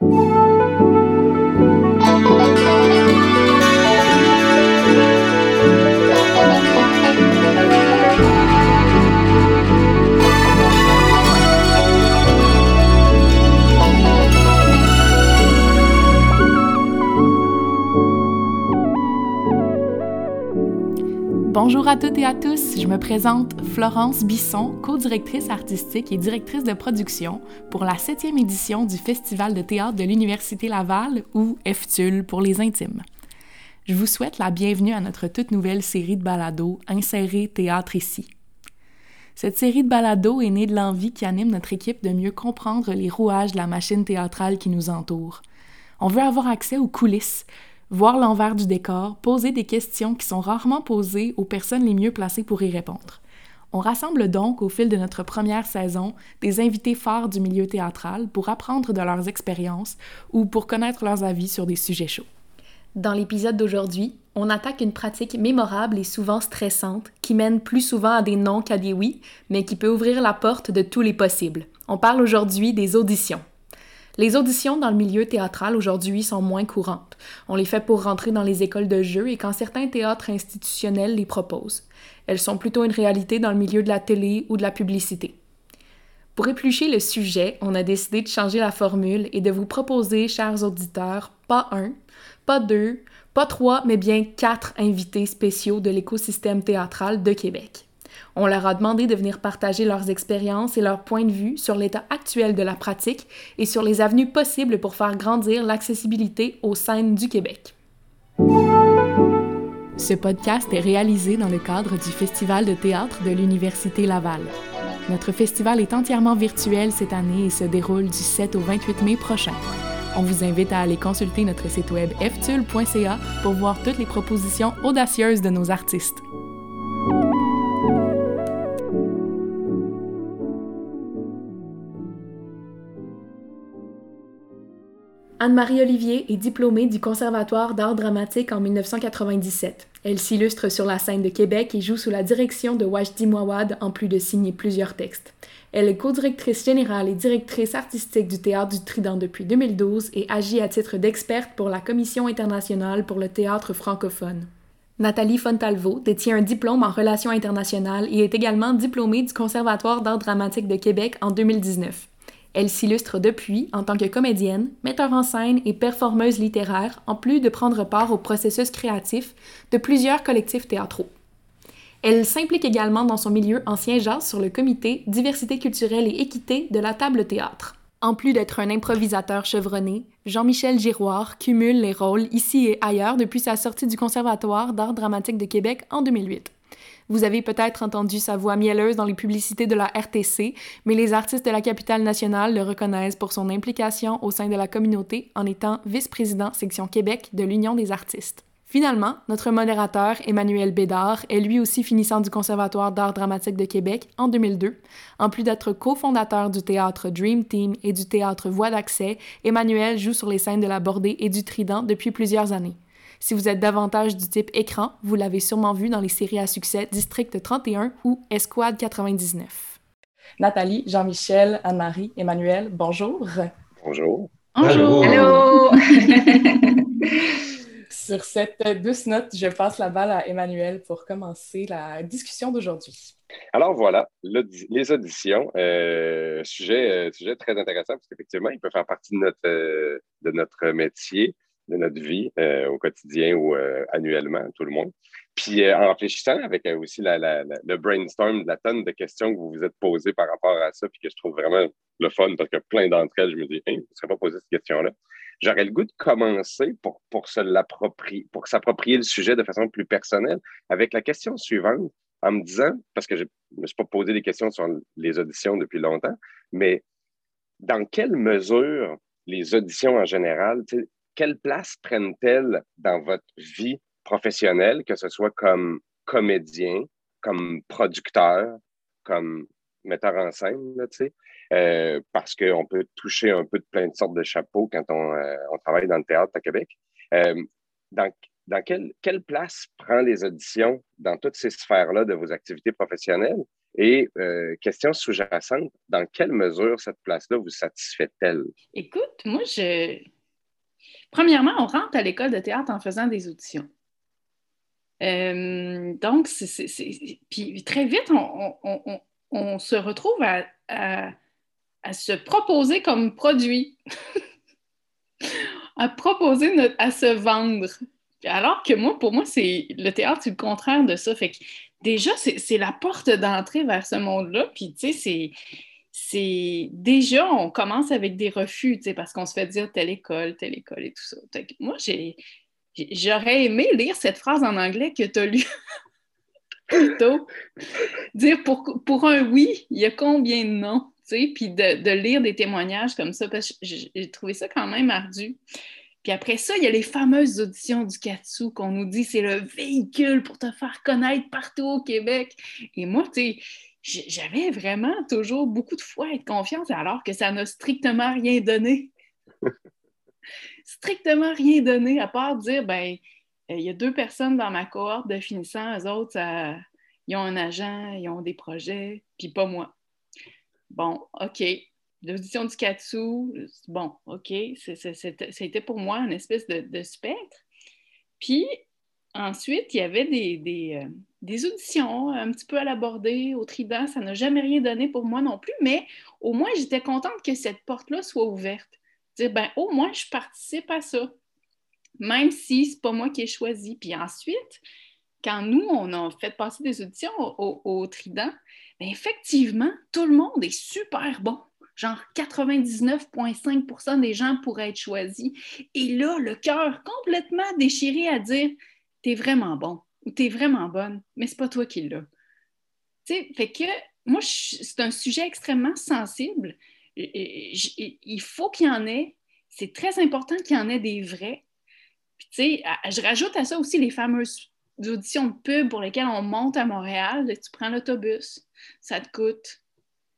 Música Bonjour à toutes et à tous, je me présente Florence Bisson, co-directrice artistique et directrice de production pour la septième édition du Festival de théâtre de l'Université Laval, ou FTUL pour les intimes. Je vous souhaite la bienvenue à notre toute nouvelle série de balados Insérer théâtre ici. Cette série de balados est née de l'envie qui anime notre équipe de mieux comprendre les rouages de la machine théâtrale qui nous entoure. On veut avoir accès aux coulisses, voir l'envers du décor, poser des questions qui sont rarement posées aux personnes les mieux placées pour y répondre. On rassemble donc au fil de notre première saison des invités phares du milieu théâtral pour apprendre de leurs expériences ou pour connaître leurs avis sur des sujets chauds. Dans l'épisode d'aujourd'hui, on attaque une pratique mémorable et souvent stressante qui mène plus souvent à des non qu'à des oui, mais qui peut ouvrir la porte de tous les possibles. On parle aujourd'hui des auditions. Les auditions dans le milieu théâtral aujourd'hui sont moins courantes. On les fait pour rentrer dans les écoles de jeu et quand certains théâtres institutionnels les proposent. Elles sont plutôt une réalité dans le milieu de la télé ou de la publicité. Pour éplucher le sujet, on a décidé de changer la formule et de vous proposer, chers auditeurs, pas un, pas deux, pas trois, mais bien quatre invités spéciaux de l'écosystème théâtral de Québec. On leur a demandé de venir partager leurs expériences et leurs points de vue sur l'état actuel de la pratique et sur les avenues possibles pour faire grandir l'accessibilité aux scènes du Québec. Ce podcast est réalisé dans le cadre du Festival de théâtre de l'Université Laval. Notre festival est entièrement virtuel cette année et se déroule du 7 au 28 mai prochain. On vous invite à aller consulter notre site web ftul.ca pour voir toutes les propositions audacieuses de nos artistes. Anne-Marie Olivier est diplômée du Conservatoire d'art dramatique en 1997. Elle s'illustre sur la scène de Québec et joue sous la direction de Wajdi Mouawad en plus de signer plusieurs textes. Elle est co-directrice générale et directrice artistique du Théâtre du Trident depuis 2012 et agit à titre d'experte pour la Commission internationale pour le théâtre francophone. Nathalie Fontalvo détient un diplôme en relations internationales et est également diplômée du Conservatoire d'art dramatique de Québec en 2019. Elle s'illustre depuis en tant que comédienne, metteur en scène et performeuse littéraire, en plus de prendre part au processus créatif de plusieurs collectifs théâtraux. Elle s'implique également dans son milieu en siégeant sur le comité Diversité culturelle et équité de la table théâtre. En plus d'être un improvisateur chevronné, Jean-Michel Giroir cumule les rôles ici et ailleurs depuis sa sortie du Conservatoire d'art dramatique de Québec en 2008. Vous avez peut-être entendu sa voix mielleuse dans les publicités de la RTC, mais les artistes de la capitale nationale le reconnaissent pour son implication au sein de la communauté en étant vice-président section Québec de l'Union des artistes. Finalement, notre modérateur, Emmanuel Bédard, est lui aussi finissant du Conservatoire d'art dramatique de Québec en 2002. En plus d'être cofondateur du théâtre Dream Team et du théâtre Voix d'accès, Emmanuel joue sur les scènes de la Bordée et du Trident depuis plusieurs années. Si vous êtes davantage du type écran, vous l'avez sûrement vu dans les séries à succès District 31 ou Esquad 99. Nathalie, Jean-Michel, Anne-Marie, Emmanuel, bonjour. Bonjour. Bonjour. Allô. Sur cette douce note, je passe la balle à Emmanuel pour commencer la discussion d'aujourd'hui. Alors voilà, les auditions, euh, sujet, euh, sujet très intéressant parce qu'effectivement, il peut faire partie de notre, euh, de notre métier de notre vie euh, au quotidien ou euh, annuellement, tout le monde. Puis euh, en réfléchissant avec aussi le brainstorm la tonne de questions que vous vous êtes posées par rapport à ça, puis que je trouve vraiment le fun parce que plein d'entre elles, je me dis, hein, je ne serais pas posé cette question-là. J'aurais le goût de commencer pour, pour se pour s'approprier le sujet de façon plus personnelle avec la question suivante en me disant, parce que je ne me suis pas posé des questions sur les auditions depuis longtemps, mais dans quelle mesure les auditions en général, quelle place prennent-elles dans votre vie professionnelle, que ce soit comme comédien, comme producteur, comme metteur en scène, euh, parce qu'on peut toucher un peu de plein de sortes de chapeaux quand on, euh, travaille dans le théâtre à Québec. Euh, dans, quelle, quelle, place prend les auditions dans toutes ces sphères-là de vos activités professionnelles? Et question sous-jacente, dans quelle mesure cette place-là vous satisfait-elle? Écoute, moi, je. Premièrement, on rentre à l'école de théâtre en faisant des auditions. Euh, donc, puis très vite, on, se retrouve à, se proposer comme produit, à proposer à se vendre. Alors que moi, pour moi, c'est le théâtre, c'est le contraire de ça. Fait que déjà, c'est la porte d'entrée vers ce monde-là. Puis, tu sais, c'est déjà, on commence avec des refus, parce qu'on se fait dire telle école, telle école et tout ça. moi, J'aurais aimé lire cette phrase en anglais que tu as lue plutôt. Dire pour, pour un oui, il y a combien de non? Puis de, de, lire des témoignages comme ça, parce que j'ai trouvé ça quand même ardu. Puis après ça, il y a les fameuses auditions du Katsu qu'on nous dit c'est le véhicule pour te faire connaître partout au Québec. Et moi, tu sais, j'avais vraiment toujours beaucoup de foi et de confiance alors que ça n'a strictement rien donné strictement rien donné à part dire ben euh, il y a deux personnes dans ma cohorte de finissants, eux autres, ils ont un agent, ils ont des projets, puis pas moi. Bon, OK. L'audition du Katsu, bon, OK, c'était pour moi une espèce de, spectre. Puis ensuite, il y avait des, euh, des, auditions un petit peu à l'aborder au Trident. Ça n'a jamais rien donné pour moi non plus, mais au moins, j'étais contente que cette porte-là soit ouverte dire, ben, au moins, je participe à ça, même si ce n'est pas moi qui ai choisi. Puis ensuite, quand nous, on a fait passer des auditions au, Trident, ben, effectivement, tout le monde est super bon. Genre 99,5% des gens pourraient être choisis. Et là, le cœur complètement déchiré à dire T'es vraiment bon ou T'es vraiment bonne, mais c'est pas toi qui l'as. Tu sais, fait que moi, c'est un sujet extrêmement sensible il faut qu'il y en ait. C'est très important qu'il y en ait des vrais. Puis, tu sais, je rajoute à ça aussi les fameuses auditions de pub pour lesquelles on monte à Montréal. Tu prends l'autobus, ça te coûte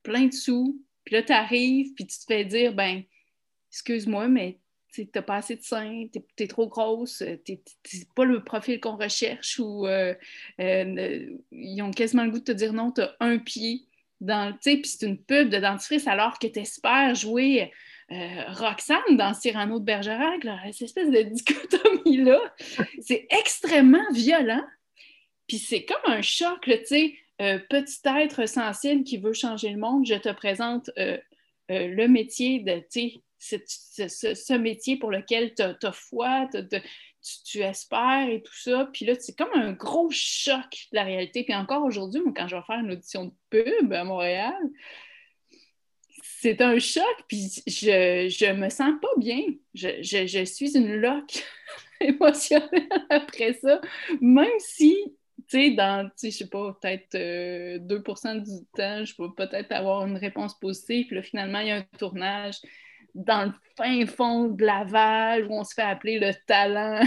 plein de sous. Puis là, tu arrives, puis tu te fais dire, ben, excuse-moi, mais tu n'as pas assez de seins, tu es, trop grosse, tu pas le profil qu'on recherche ou euh, euh, ils ont quasiment le goût de te dire non, tu as un pied dans, puis c'est une pub de dentifrice alors que tu espères jouer euh, Roxane dans Cyrano de Bergerac, cette espèce de dichotomie-là, c'est extrêmement violent. Puis c'est comme un choc, tu sais, euh, petit être sensible qui veut changer le monde, je te présente euh, le métier de, sais, ce, métier pour lequel tu as, foi, tu, espères et tout ça. Puis là, c'est comme un gros choc de la réalité. Puis encore aujourd'hui, quand je vais faire une audition de pub à Montréal, c'est un choc, puis je, je me sens pas bien. Je, suis une loque émotionnelle après ça, même si, tu sais, dans, tu sais, je sais pas, peut-être 2% euh, du temps, je peux peut-être avoir une réponse positive, puis là, finalement, il y a un tournage dans le fin fond de Laval où on se fait appeler le talent.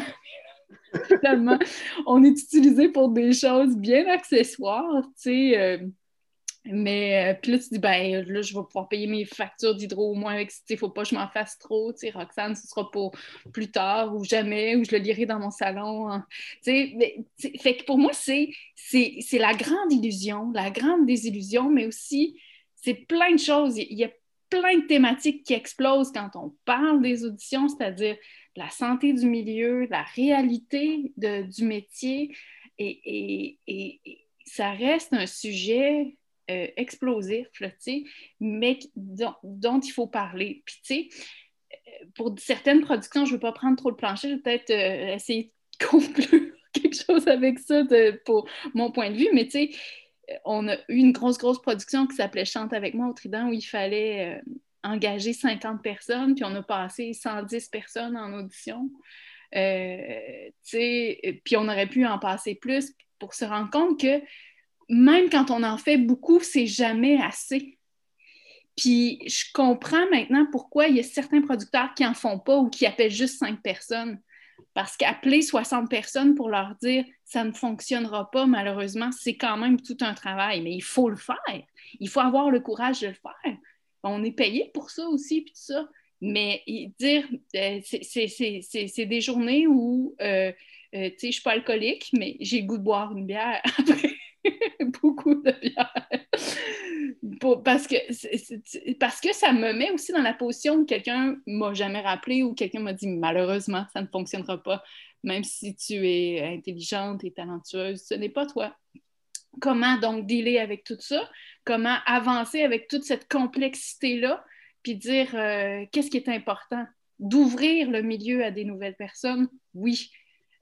Finalement, on est utilisé pour des choses bien accessoires, tu sais. Euh, mais euh, puis là, tu dis, ben là, je vais pouvoir payer mes factures d'hydro au moins avec, il ne faut pas que je m'en fasse trop, tu sais, Roxane, ce sera pour plus tard ou jamais, ou je le lirai dans mon salon. Hein. Tu sais, fait que pour moi, c'est la grande illusion, la grande désillusion, mais aussi, c'est plein de choses. Il y a plein de thématiques qui explosent quand on parle des auditions, c'est-à-dire la santé du milieu, la réalité du métier, et, ça reste un sujet euh, explosif, mais dont, il faut parler. Puis, tu sais, euh, pour certaines productions, je ne veux pas prendre trop le plancher, je vais peut-être euh, essayer de conclure quelque chose avec ça pour mon point de vue, mais tu sais, on a eu une grosse, grosse production qui s'appelait Chante avec moi au Trident où il fallait euh, engager 50 personnes, puis on a passé 110 personnes en audition. Euh, puis on aurait pu en passer plus pour se rendre compte que même quand on en fait beaucoup, c'est jamais assez. Puis je comprends maintenant pourquoi il y a certains producteurs qui n'en font pas ou qui appellent juste cinq personnes. Parce qu'appeler 60 personnes pour leur dire ça ne fonctionnera pas, malheureusement, c'est quand même tout un travail, mais il faut le faire. Il faut avoir le courage de le faire. On est payé pour ça aussi, puis tout ça. Mais dire, euh, c'est des journées où, euh, euh, tu sais, je ne suis pas alcoolique, mais j'ai goût de boire une bière après beaucoup de bière. Parce, que, parce que ça me met aussi dans la position où quelqu'un m'a jamais rappelé ou quelqu'un m'a dit malheureusement, ça ne fonctionnera pas, même si tu es intelligente et talentueuse, ce n'est pas toi. Comment donc dealer avec tout ça? Comment avancer avec toute cette complexité-là? Puis dire euh, qu'est-ce qui est important? D'ouvrir le milieu à des nouvelles personnes, oui.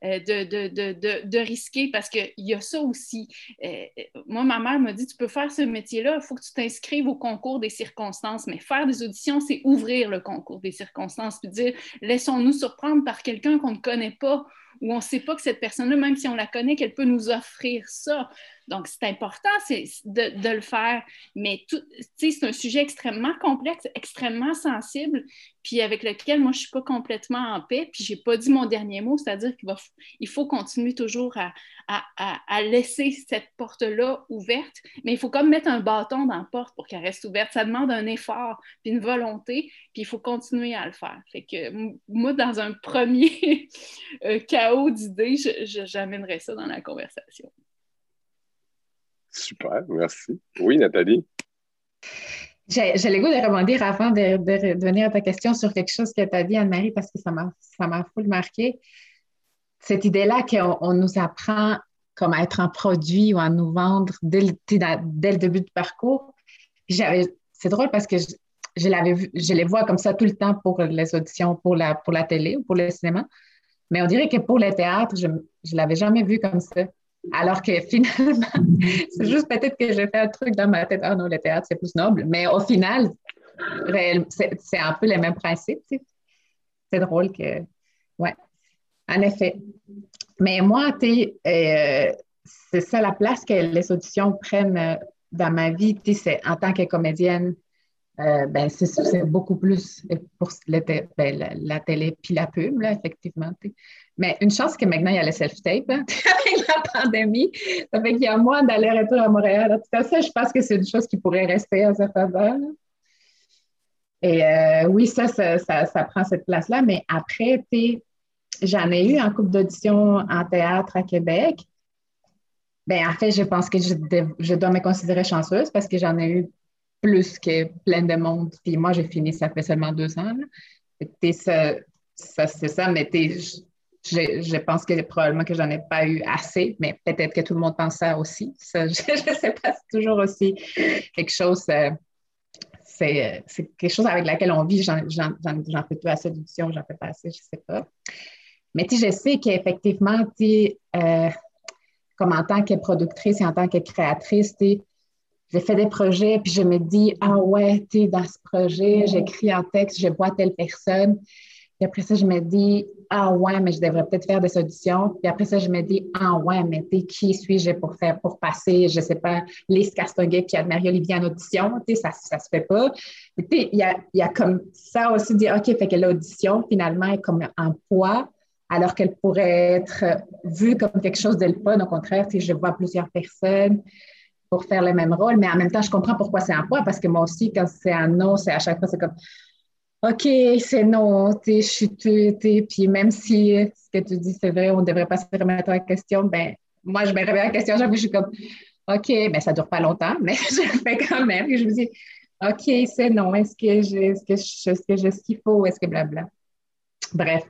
Euh, de, risquer parce qu'il y a ça aussi. Euh, moi, ma mère m'a dit, tu peux faire ce métier-là, il faut que tu t'inscrives au concours des circonstances, mais faire des auditions, c'est ouvrir le concours des circonstances, puis dire, laissons-nous surprendre par quelqu'un qu'on ne connaît pas ou on ne sait pas que cette personne-là, même si on la connaît, qu'elle peut nous offrir ça. Donc, c'est important de, de, le faire, mais c'est un sujet extrêmement complexe, extrêmement sensible, puis avec lequel moi, je ne suis pas complètement en paix, puis je n'ai pas dit mon dernier mot, c'est-à-dire qu'il il faut continuer toujours à, laisser cette porte-là ouverte, mais il faut comme mettre un bâton dans la porte pour qu'elle reste ouverte. Ça demande un effort, puis une volonté, puis il faut continuer à le faire. Fait que moi, dans un premier euh, chaos d'idées, j'amènerais ça dans la conversation. Super, merci. Oui, Nathalie? J'ai le goût de rebondir avant de, de, venir à ta question sur quelque chose que tu as dit, Anne-Marie, parce que ça m'a full marqué. Cette idée-là qu'on nous apprend comme à être un produit ou à nous vendre dès le, dès le début du parcours. C'est drôle parce que je, je, vu, je les vois comme ça tout le temps pour les auditions, pour la, pour la télé ou pour le cinéma. Mais on dirait que pour le théâtre, je ne l'avais jamais vu comme ça. Alors que finalement, c'est juste peut-être que j'ai fait un truc dans ma tête. Ah non, le théâtre, c'est plus noble. Mais au final, c'est un peu les mêmes principes. C'est drôle que. Ouais, en effet. Mais moi, euh, c'est ça la place que les auditions prennent euh, dans ma vie. C'est en tant que comédienne, euh, ben, c'est beaucoup plus pour ben, la, télé puis la pub, là, effectivement. Mais une chance que maintenant, il y a le self-tape hein, avec la pandémie. Ça fait qu'il y a moins d'aller-retour à Montréal. Tout ça, je pense que c'est une chose qui pourrait rester à sa faveur. Et euh, oui, ça ça, ça, prend cette place-là. Mais après, j'en ai eu un couple d'auditions en théâtre à Québec. Ben, en fait, je pense que je, je dois me considérer chanceuse parce que j'en ai eu plus que plein de monde. Puis moi, j'ai fini, ça fait seulement deux ans. Ça, ça c'est ça, mais je, je, pense que probablement que j'en ai pas eu assez, mais peut-être que tout le monde pense ça aussi. je ne sais pas, c'est toujours aussi quelque chose. Euh, c'est, quelque chose avec laquelle on vit. J'en, fais pas assez d'édition, j'en fais pas assez, je ne sais pas. Mais je sais qu'effectivement, euh, comme en tant que productrice et en tant que créatrice, j'ai fait des projets, puis je me dis, ah ouais, tu es dans ce projet, j'écris un texte, je vois telle personne. Puis après ça, je me dis, ah ouais, mais je devrais peut-être faire des auditions. Puis après ça, je me dis, ah ouais, mais qui suis-je pour faire, pour passer, je sais pas, Lise Castonguay puis Anne-Marie-Olivier en audition, tu sais, ça, ça se fait pas. Puis il y a, y a, comme ça aussi, dire, OK, fait que l'audition, finalement, est comme un poids, alors qu'elle pourrait être vue comme quelque chose de le fun. Au contraire, tu sais, je vois plusieurs personnes pour faire le même rôle, mais en même temps, je comprends pourquoi c'est un poids, parce que moi aussi, quand c'est un non, c'est à chaque fois, c'est comme OK, c'est non, je suis puis même si ce que tu dis, c'est vrai, on ne devrait pas se remettre en question, ben moi, je me remets en question, j'avoue, je suis comme OK, mais ça ne dure pas longtemps, mais je le fais quand même. Et je me dis OK, c'est non, est-ce que j'ai ce ce que ce qu'il faut, est-ce que blabla. Bref.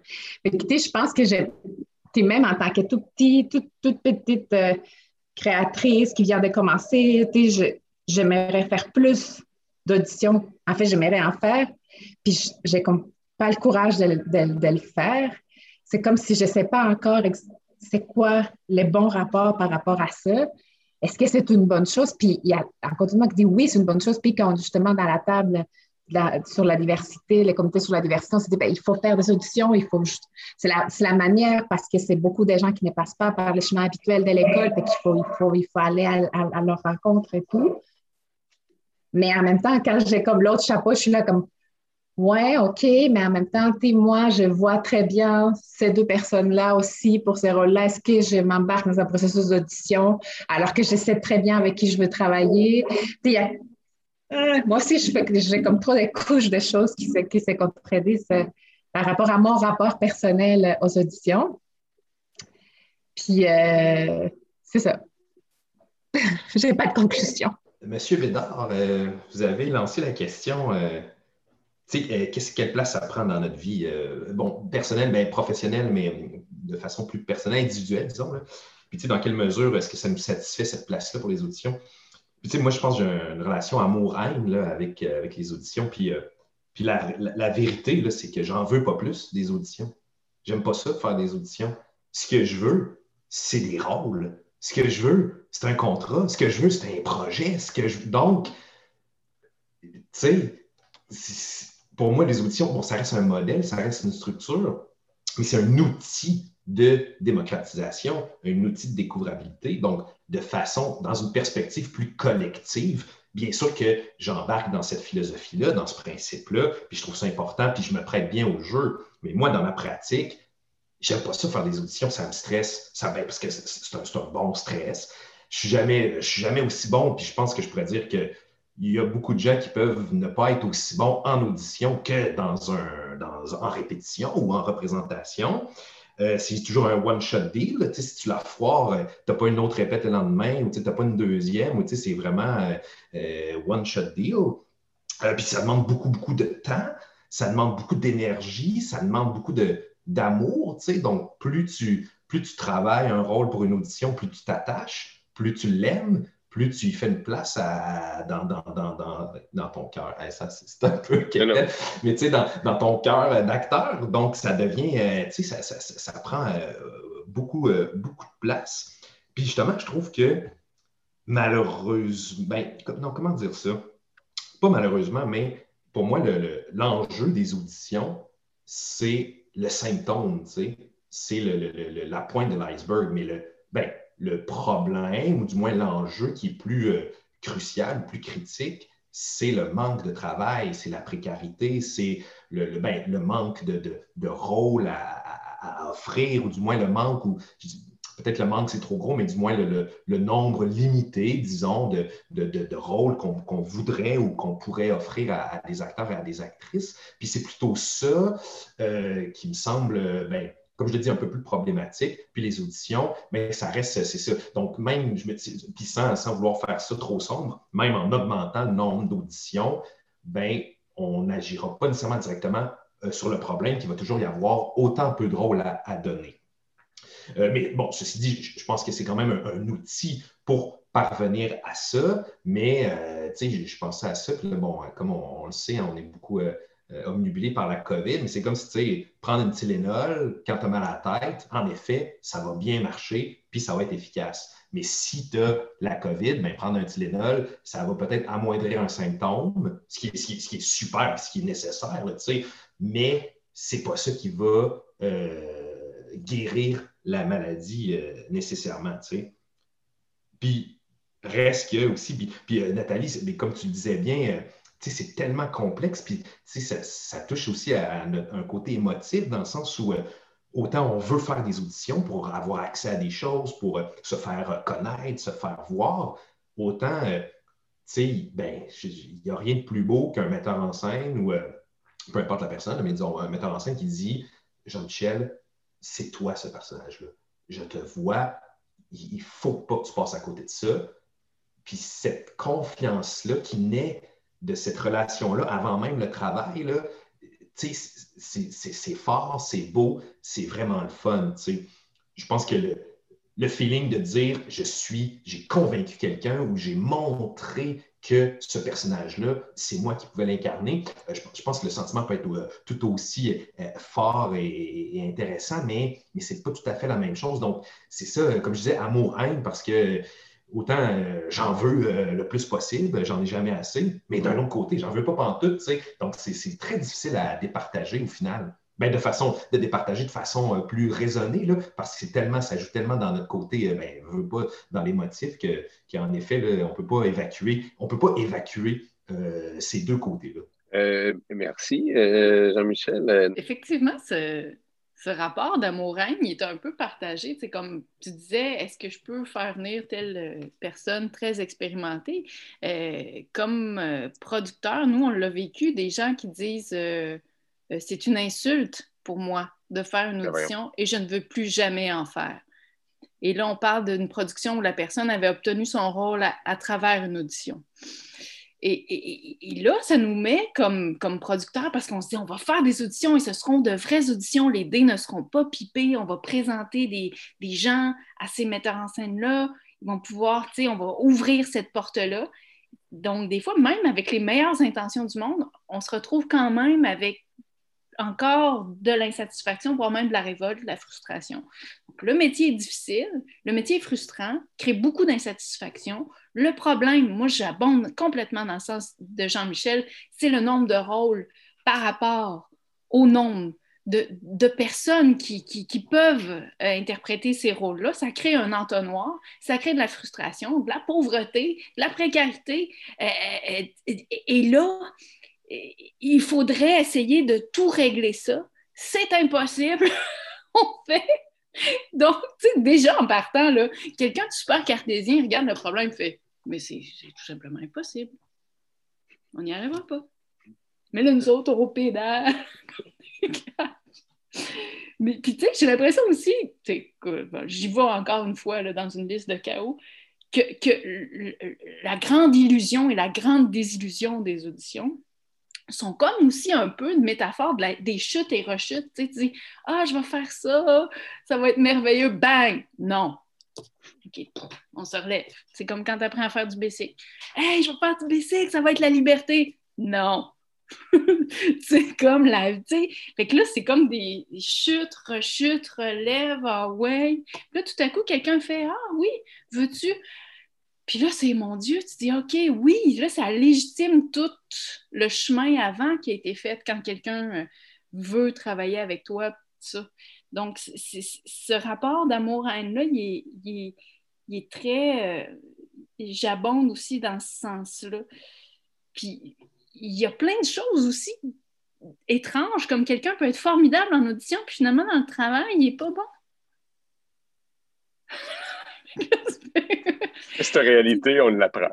Écoutez, je pense que j'ai, même en tant que tout petit, toute, petite. Euh, créatrice qui vient de commencer, j'aimerais faire plus d'auditions. En fait, j'aimerais en faire, puis j'ai pas le courage de, le faire. C'est comme si je ne sais pas encore c'est quoi les bons rapports par rapport à ça. Est-ce que c'est une bonne chose? Puis il y a un continuellement qui dit oui, c'est une bonne chose. Puis quand justement dans la table sur la diversité, les comités sur la diversité, on s'est dit, ben, il faut faire des auditions, il faut c'est la, manière parce que c'est beaucoup de gens qui ne passent pas par les chemins habituels de l'école, il faut, aller à, leur rencontre et tout. Mais en même temps, quand j'ai comme l'autre chapeau, je suis là comme, ouais, OK, mais en même temps, moi, je vois très bien ces deux personnes-là aussi pour ces rôles-là. Est-ce que je m'embarque dans un processus d'audition alors que je sais très bien avec qui je veux travailler? Euh, moi aussi, j'ai comme trop de couches de choses qui se, qui se euh, par rapport à mon rapport personnel aux auditions. Puis, euh, c'est ça. j'ai pas de conclusion. Monsieur Bédard, vous avez lancé la question quelle place ça prend dans notre vie? bon, personnelle, mais professionnelle, mais de façon plus personnelle, individuelle, disons. Puis, dans quelle mesure est-ce que ça nous satisfait cette place-là pour les auditions? Moi, je pense que j'ai une relation amour-haine avec, avec les auditions. Puis, puis la, vérité, c'est que j'en veux pas plus des auditions. J'aime pas ça, faire des auditions. Ce que je veux, c'est des rôles. Ce que je veux, c'est un contrat. Ce que je veux, c'est un projet. Ce que. Donc, tu sais, pour moi, les auditions, bon, ça reste un modèle, ça reste une structure, mais c'est un outil de démocratisation, un outil de découvrabilité, donc de façon, dans une perspective plus collective, bien sûr que j'embarque dans cette philosophie-là, dans ce principe-là, puis je trouve ça important, puis je me prête bien au jeu. Mais moi, dans ma pratique, j'aime pas ça faire des auditions, ça me stresse, ça, parce que c'est un, bon stress. Je suis jamais, je suis jamais aussi bon, puis je pense que je pourrais dire qu'il y a beaucoup de gens qui peuvent ne pas être aussi bons en audition que dans un, dans, en répétition ou en représentation. Euh, c'est toujours un one-shot deal. Si tu la foires, euh, tu n'as pas une autre répète le lendemain ou tu n'as pas une deuxième, ou c'est vraiment euh, one-shot deal. puis ça demande beaucoup, beaucoup de temps, ça demande beaucoup d'énergie, ça demande beaucoup d'amour. Donc, plus tu, plus tu travailles un rôle pour une audition, plus tu t'attaches, plus tu l'aimes, plus tu fais une place dans, dans, ton cœur. ça, c'est un peu mais tu sais, dans, ton cœur d'acteur, donc ça devient, euh, tu sais, ça, prend euh, beaucoup, euh, beaucoup de place. Puis justement, je trouve que malheureusement, ben, non, comment dire ça? Pas malheureusement, mais pour moi, l'enjeu des auditions, c'est le symptôme, tu sais, c'est la pointe de l'iceberg, mais le, ben, le problème, ou du moins l'enjeu qui est plus euh, crucial, plus critique, c'est le manque de travail, c'est la précarité, c'est le, ben, manque de, rôle à, offrir, ou du moins le manque, ou peut-être le manque c'est trop gros, mais du moins le, nombre limité, disons, de, de rôles qu'on voudrait ou qu'on pourrait offrir à, des acteurs et à des actrices. Puis c'est plutôt ça euh, qui me semble ben, comme je l'ai dit, un peu plus problématique. Puis les auditions, mais ça reste, c'est ça. Donc, même, je me puis sans, sans, vouloir faire ça trop sombre, même en augmentant le nombre d'auditions, ben, on n'agira pas nécessairement directement euh, sur le problème qu'il va toujours y avoir autant peu de rôles à, donner. Euh, mais bon, ceci dit, je, pense que c'est quand même un, outil pour parvenir à ça, mais euh, tu sais, je, pensais à ça, puis bon, comme on, le sait, on est beaucoup euh, par la COVID, mais c'est comme si, tu sais, prendre une Tylenol quand tu as mal à la tête, en effet, ça va bien marcher, puis ça va être efficace. Mais si tu as la COVID, ben, prendre un Tylenol, ça va peut-être amoindrir un symptôme, ce qui est, ce qui super, ce qui est nécessaire, tu sais, mais c'est pas ça qui va euh, guérir la maladie euh, nécessairement, tu sais. Puis, reste que aussi, puis, puis Nathalie, mais comme tu le disais bien, c'est tellement complexe, puis ça, ça, touche aussi à, un côté émotif dans le sens où euh, autant on veut faire des auditions pour avoir accès à des choses, pour euh, se faire connaître, se faire voir, autant, euh, ben, il n'y a rien de plus beau qu'un metteur en scène ou peu importe la personne, mais disons un metteur en scène qui dit Jean-Michel, c'est toi ce personnage-là. Je te vois, il ne faut pas que tu passes à côté de ça. Puis cette confiance-là qui naît de cette relation-là avant même le travail, là, c'est fort, c'est beau, c'est vraiment le fun. Je pense que le, feeling de dire je suis, j'ai convaincu quelqu'un ou j'ai montré que ce personnage-là, c'est moi qui pouvais l'incarner. Euh, je, pense que le sentiment peut être euh, tout aussi euh, fort et, intéressant, mais, mais ce n'est pas tout à fait la même chose. Donc, c'est ça, comme je disais, amour-haine, parce que autant euh, j'en veux euh, le plus possible, j'en ai jamais assez, mais d'un autre côté, j'en veux pas pantoute, tu sais. Donc, c'est très difficile à départager au final. Ben, de façon, de départager de façon euh, plus raisonnée, là, parce que c'est tellement, ça joue tellement dans notre côté, ben, veut pas dans les motifs que, qu'en effet, là, on peut pas évacuer, on peut pas évacuer ces deux côtés-là. merci, Jean-Michel. Effectivement, c'est ce rapport d'amour-haine, il est un peu partagé. C'est comme tu disais, est-ce que je peux faire venir telle euh, personne très expérimentée? Euh, comme euh, producteur, nous, on l'a vécu, des gens qui disent c'est une insulte pour moi de faire une ben audition et je ne veux plus jamais en faire. Et là, on parle d'une production où la personne avait obtenu son rôle à, travers une audition. Et, là, ça nous met comme, comme producteurs parce qu'on se dit on va faire des auditions et ce seront de vraies auditions. Les dés ne seront pas pipés. On va présenter des, des gens à ces metteurs en scène-là. Ils vont pouvoir, tu sais, on va ouvrir cette porte-là. Donc, des fois, même avec les meilleures intentions du monde, on se retrouve quand même avec encore de l'insatisfaction, voire même de la révolte, de la frustration. le métier est difficile, le métier est frustrant, crée beaucoup d'insatisfaction. Le problème, moi, j'abonde complètement dans le sens de Jean-Michel, c'est le nombre de rôles par rapport au nombre de, personnes qui, peuvent euh, interpréter ces rôles-là. Ça crée un entonnoir, ça crée de la frustration, de la pauvreté, de la précarité. Euh, euh, et là, il faudrait essayer de tout régler ça. C'est impossible. On fait. Donc, déjà en partant, quelqu'un de super cartésien regarde le problème fait Mais c'est tout simplement impossible. On n'y arrivera pas. Mais là, nous autres, européens, Mais puis, tu sais, j'ai l'impression aussi, j'y vais encore une fois là, dans une liste de chaos, que, que la grande illusion et la grande désillusion des auditions, sont comme aussi un peu une métaphore des chutes et rechutes. Tu, sais, tu dis Ah, je vais faire ça, ça va être merveilleux, bang! Non. OK, on se relève. C'est comme quand tu apprends à faire du basic. Hey, je vais faire du basic, ça va être la liberté. Non. c'est comme la. Sais, fait que là, c'est comme des, chutes, rechutes, relèves, ah ouais. là, tout à coup, quelqu'un fait Ah oui, veux-tu? Puis là, c'est mon Dieu, tu dis, OK, oui, là, ça légitime tout le chemin avant qui a été fait quand quelqu'un euh, veut travailler avec toi. Donc, ce rapport d'amour-haine-là, il, est, très. Euh, j'abonde aussi dans ce sens-là. Puis, il y a plein de choses aussi étranges, comme quelqu'un peut être formidable en audition, puis finalement, dans le travail, il n'est pas bon. Cette réalité, on l'apprend.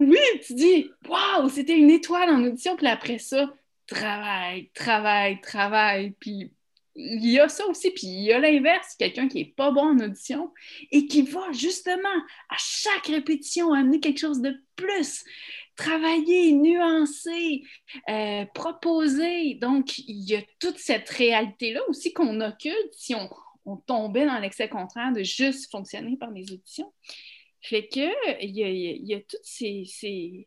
oui, tu dis, waouh, c'était une étoile en audition, puis après ça, travail, travail, travail, puis il y a ça aussi, puis il y a l'inverse, quelqu'un qui n'est pas bon en audition et qui va justement à chaque répétition amener quelque chose de plus, travailler, nuancer, euh, proposer. Donc, il y a toute cette réalité-là aussi qu'on occulte si on, tombait dans l'excès contraire de juste fonctionner par les auditions. Fait que il y a, toutes ces,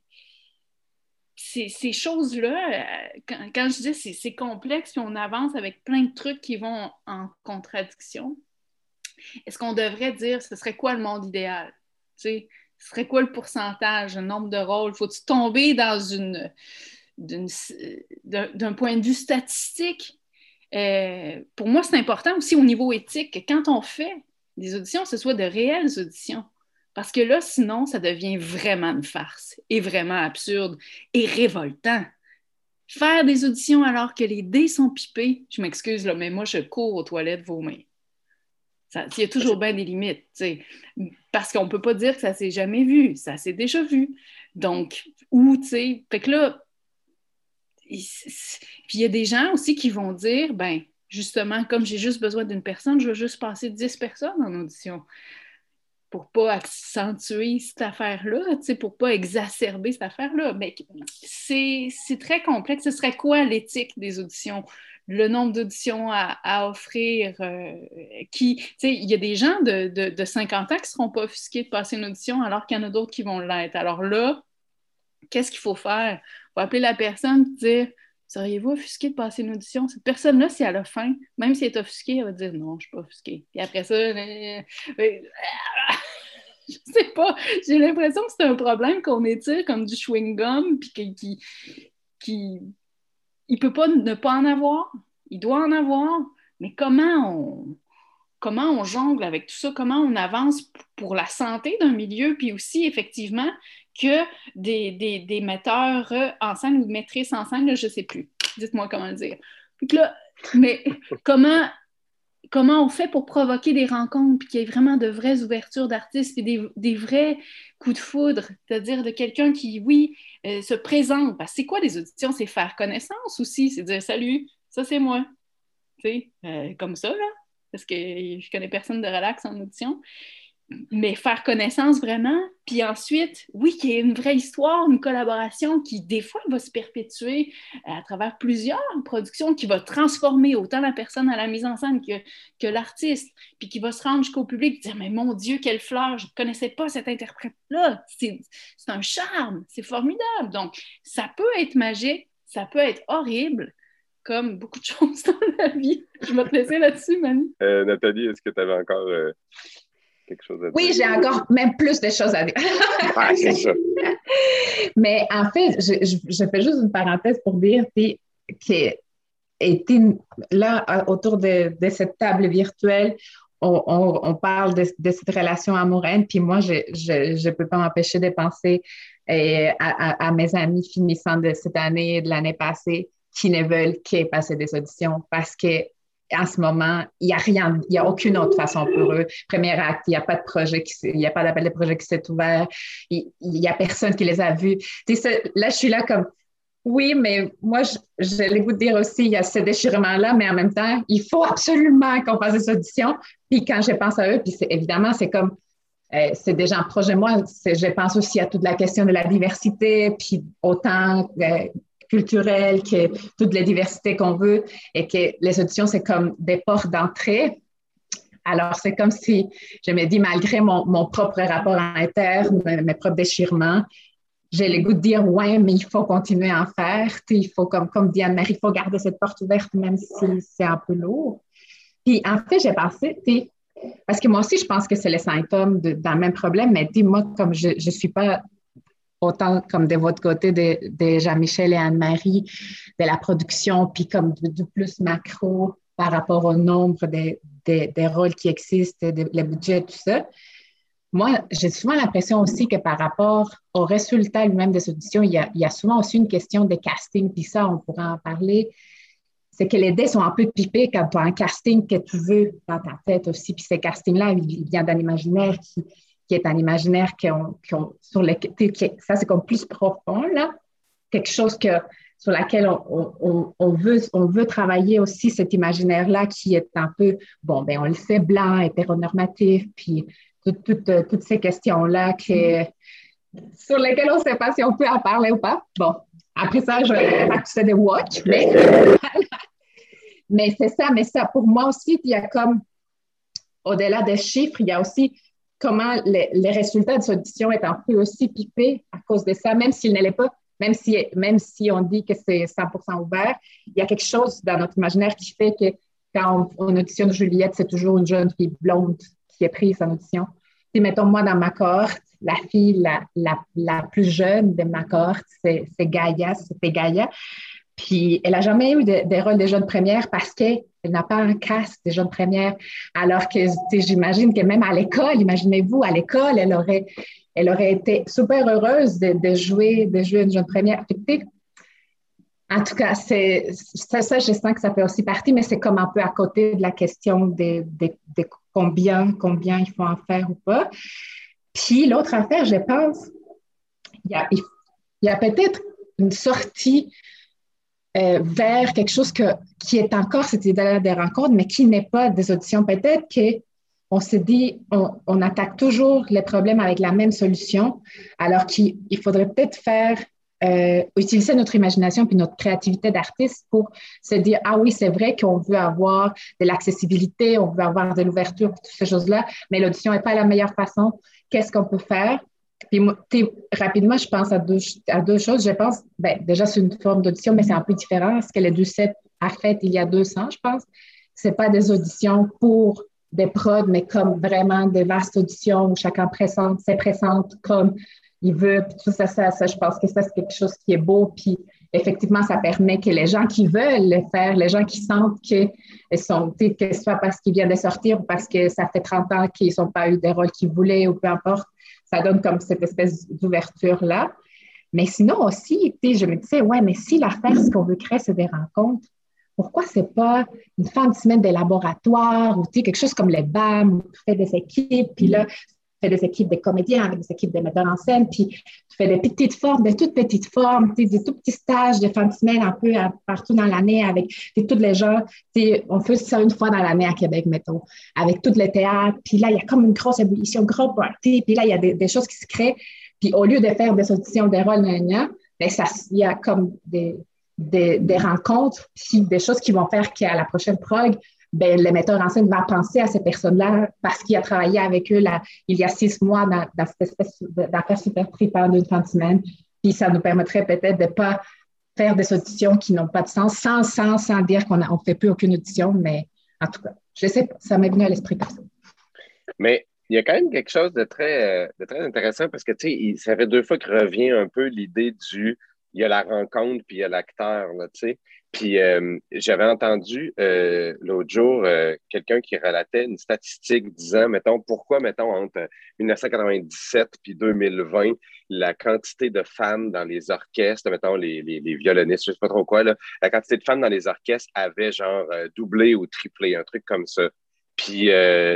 choses-là, euh, quand, je dis c'est complexe, puis on avance avec plein de trucs qui vont en contradiction, est-ce qu'on devrait dire ce serait quoi le monde idéal? ce serait quoi le pourcentage, le nombre de rôles? Faut-tu tomber dans une d'un point de vue statistique? Euh, pour moi, c'est important aussi au niveau éthique que quand on fait des auditions, ce soit de réelles auditions. Parce que là, sinon, ça devient vraiment une farce et vraiment absurde et révoltant. Faire des auditions alors que les dés sont pipés, je m'excuse, là, mais moi, je cours aux toilettes vomir. Il y a toujours bien des limites, parce qu'on ne peut pas dire que ça s'est jamais vu, ça s'est déjà vu. Donc, où, tu sais, fait que là, puis il y a des gens aussi qui vont dire, ben justement, comme j'ai juste besoin d'une personne, je vais juste passer 10 personnes en audition pour pas accentuer cette affaire-là, pour pas exacerber cette affaire-là. Mais c'est très complexe. Ce serait quoi l'éthique des auditions? Le nombre d'auditions à, offrir, euh, il y a des gens de, de, 50 ans qui ne seront pas offusqués de passer une audition alors qu'il y en a d'autres qui vont l'être. Alors là, qu'est-ce qu'il faut faire? Il faut appeler la personne et dire Seriez-vous offusqué de passer une audition? Cette personne-là, si elle a faim, même si elle est offusquée, elle va dire non, je ne suis pas offusquée. Et après ça, je je sais pas, j'ai l'impression que c'est un problème qu'on étire comme du chewing-gum, puis qu'il qui, il peut pas ne pas en avoir. Il doit en avoir. Mais comment on, comment on jongle avec tout ça? Comment on avance pour la santé d'un milieu, puis aussi, effectivement, que des, des, metteurs en scène ou maîtrises en scène, je ne sais plus. Dites-moi comment le dire. mais comment, comment on fait pour provoquer des rencontres, puis qu'il y ait vraiment de vraies ouvertures d'artistes, et des, vrais coups de foudre, c'est-à-dire de quelqu'un qui, oui, euh, se présente. Parce que c'est quoi les auditions? C'est faire connaissance aussi, c'est dire salut, ça c'est moi. Tu sais, euh, comme ça, là. parce que je connais personne de relax en audition mais faire connaissance vraiment, puis ensuite, oui, qu'il y ait une vraie histoire, une collaboration qui, des fois, va se perpétuer à travers plusieurs productions, qui va transformer autant la personne à la mise en scène que, que l'artiste, puis qui va se rendre jusqu'au public et dire Mais mon Dieu, quelle fleur, je ne connaissais pas cet interprète-là. C'est un charme, c'est formidable. Donc, ça peut être magique, ça peut être horrible, comme beaucoup de choses dans la vie. Je vais te là-dessus, Manu. Euh, Nathalie, est-ce que tu avais encore. Euh, quelque chose à dire. Oui, j'ai encore même plus de choses à dire. ah, c'est ça. Mais en fait, je, je, fais juste une parenthèse pour dire que était là, autour de, de, cette table virtuelle, on, on, parle de, de, cette relation amoureuse, puis moi, je ne peux pas m'empêcher de penser euh, à, à, mes amis finissant de cette année et de l'année passée qui ne veulent que passer des auditions parce que en ce moment, il n'y a rien, il n'y a aucune autre façon pour eux. Premier acte, il n'y a pas de projet, il n'y a pas d'appel de projet qui s'est ouvert, il n'y a personne qui les a vus. là, je suis là comme, oui, mais moi, j'ai le goût de dire aussi, il y a ce déchirement-là, mais en même temps, il faut absolument qu'on fasse des auditions. Puis quand je pense à eux, puis évidemment, c'est comme, euh, c'est des gens proches de moi. Je pense aussi à toute la question de la diversité, puis autant euh, culturelle, que toute la diversité qu'on veut et que les auditions, c'est comme des portes d'entrée. Alors, c'est comme si je me dis, malgré mon, mon propre rapport interne, mes, propres déchirements, j'ai le goût de dire, ouais, mais il faut continuer à en faire. Il faut, comme, comme dit Anne-Marie, il faut garder cette porte ouverte, même si c'est un peu lourd. Puis, en fait, j'ai pensé, parce que moi aussi, je pense que c'est les symptômes d'un même problème, mais dis-moi, comme je ne suis pas autant comme de votre côté de, Jean-Michel et Anne-Marie, de la production, puis comme du plus macro par rapport au nombre des, rôles qui existent, le budget, tout ça. Moi, j'ai souvent l'impression aussi que par rapport au résultat lui-même des auditions, il y, a, il y, a, souvent aussi une question de casting, puis ça, on pourra en parler. C'est que les dés sont un peu pipés quand tu as un casting que tu veux dans ta tête aussi. Puis ces castings-là, il vient d'un imaginaire qui, qui est un imaginaire qui sur le, ça c'est comme plus profond, là, quelque chose que, sur laquelle on, on, veut, on veut travailler aussi cet imaginaire-là qui est un peu, bon, ben on le sait, blanc, hétéronormatif, puis toutes ces questions-là que, sur lesquelles on ne sait pas si on peut en parler ou pas. Bon, après ça, je vais pas des watch, mais, mais c'est ça, mais ça, pour moi aussi, il y a comme, au-delà des chiffres, il y a aussi comment les, résultats de cette audition est un peu aussi pipés à cause de ça, même s'il l'est pas, même si, si on dit que c'est 100% ouvert, il y a quelque chose dans notre imaginaire qui fait que quand on, auditionne Juliette, c'est toujours une jeune fille blonde qui est prise en audition. Puis mettons, moi, dans ma cohorte, la fille la, la, la plus jeune de ma cohorte, c'est Gaïa, c'était Gaïa. Puis elle n'a jamais eu des rôles de jeune première parce qu'elle n'a pas un casque de jeune première. Alors que j'imagine que même à l'école, imaginez-vous, à l'école, elle aurait, elle aurait été super heureuse de, jouer, de jouer une jeune première. En tout cas, c'est ça, je sens que ça fait aussi partie, mais c'est comme un peu à côté de la question de, combien, combien il faut en faire ou pas. Puis l'autre affaire, je pense, il y a peut-être une sortie euh, vers quelque chose qui est encore cette idée des rencontres, mais qui n'est pas des auditions. Peut-être qu'on se dit, on, attaque toujours les problèmes avec la même solution, alors qu'il faudrait peut-être faire, euh, utiliser notre imagination puis notre créativité d'artiste pour se dire, ah oui, c'est vrai qu'on veut avoir de l'accessibilité, on veut avoir de l'ouverture, toutes ces choses-là, mais l'audition n'est pas la meilleure façon. Qu'est-ce qu'on peut faire? Puis rapidement, je pense à deux, choses. Je pense, ben, déjà, c'est une forme d'audition, mais c'est un peu différent. Ce que les 7 a fait il y a deux ans, je pense? Ce pas des auditions pour des prods, mais comme vraiment des vastes auditions où chacun présente, se présente comme il veut. Puis tout ça, ça, ça, je pense que ça, c'est quelque chose qui est beau. Puis effectivement, ça permet que les gens qui veulent le faire, les gens qui sentent qu'ils sont, que ce soit parce qu'ils viennent de sortir ou parce que ça fait 30 ans qu'ils n'ont pas eu des rôles qu'ils voulaient ou peu importe, ça donne comme cette espèce d'ouverture-là. Mais sinon aussi, je me disais, ouais, mais si l'affaire, ce qu'on veut créer, c'est des rencontres, pourquoi c'est pas une fin de semaine de laboratoire ou quelque chose comme les BAM, où des équipes, puis là, fais des équipes de comédiens avec des équipes de metteurs en scène, puis tu fais des petites formes, des toutes petites formes, des tout petits stages de fin de semaine un peu partout dans l'année avec tous les gens. On fait ça une fois dans l'année à Québec, mettons, avec tous les théâtres. Puis là, il y a comme une grosse ébullition, gros party, puis là, il y a des, choses qui se créent. Puis au lieu de faire des auditions, des rôles, ben il y a comme des, des, des rencontres, puis des choses qui vont faire qu'à la prochaine prog, ben, le metteur en scène va penser à ces personnes-là parce qu'il a travaillé avec eux là, il y a six mois dans, cette espèce d'affaires super pendant une fin de semaine. Puis ça nous permettrait peut-être de ne pas faire des auditions qui n'ont pas de sens, sans, sans, sans dire qu'on ne fait plus aucune audition, mais en tout cas, je sais pas, ça m'est venu à l'esprit. Mais il y a quand même quelque chose de très, de très intéressant parce que, tu sais, ça fait deux fois que revient un peu l'idée du il y a la rencontre puis il y a l'acteur, tu sais. Puis euh, j'avais entendu euh, l'autre jour euh, quelqu'un qui relatait une statistique disant, mettons, pourquoi, mettons, entre 1997 puis 2020, la quantité de femmes dans les orchestres, mettons, les, les, violonistes, je sais pas trop quoi, là, la quantité de femmes dans les orchestres avait genre doublé ou triplé, un truc comme ça. Puis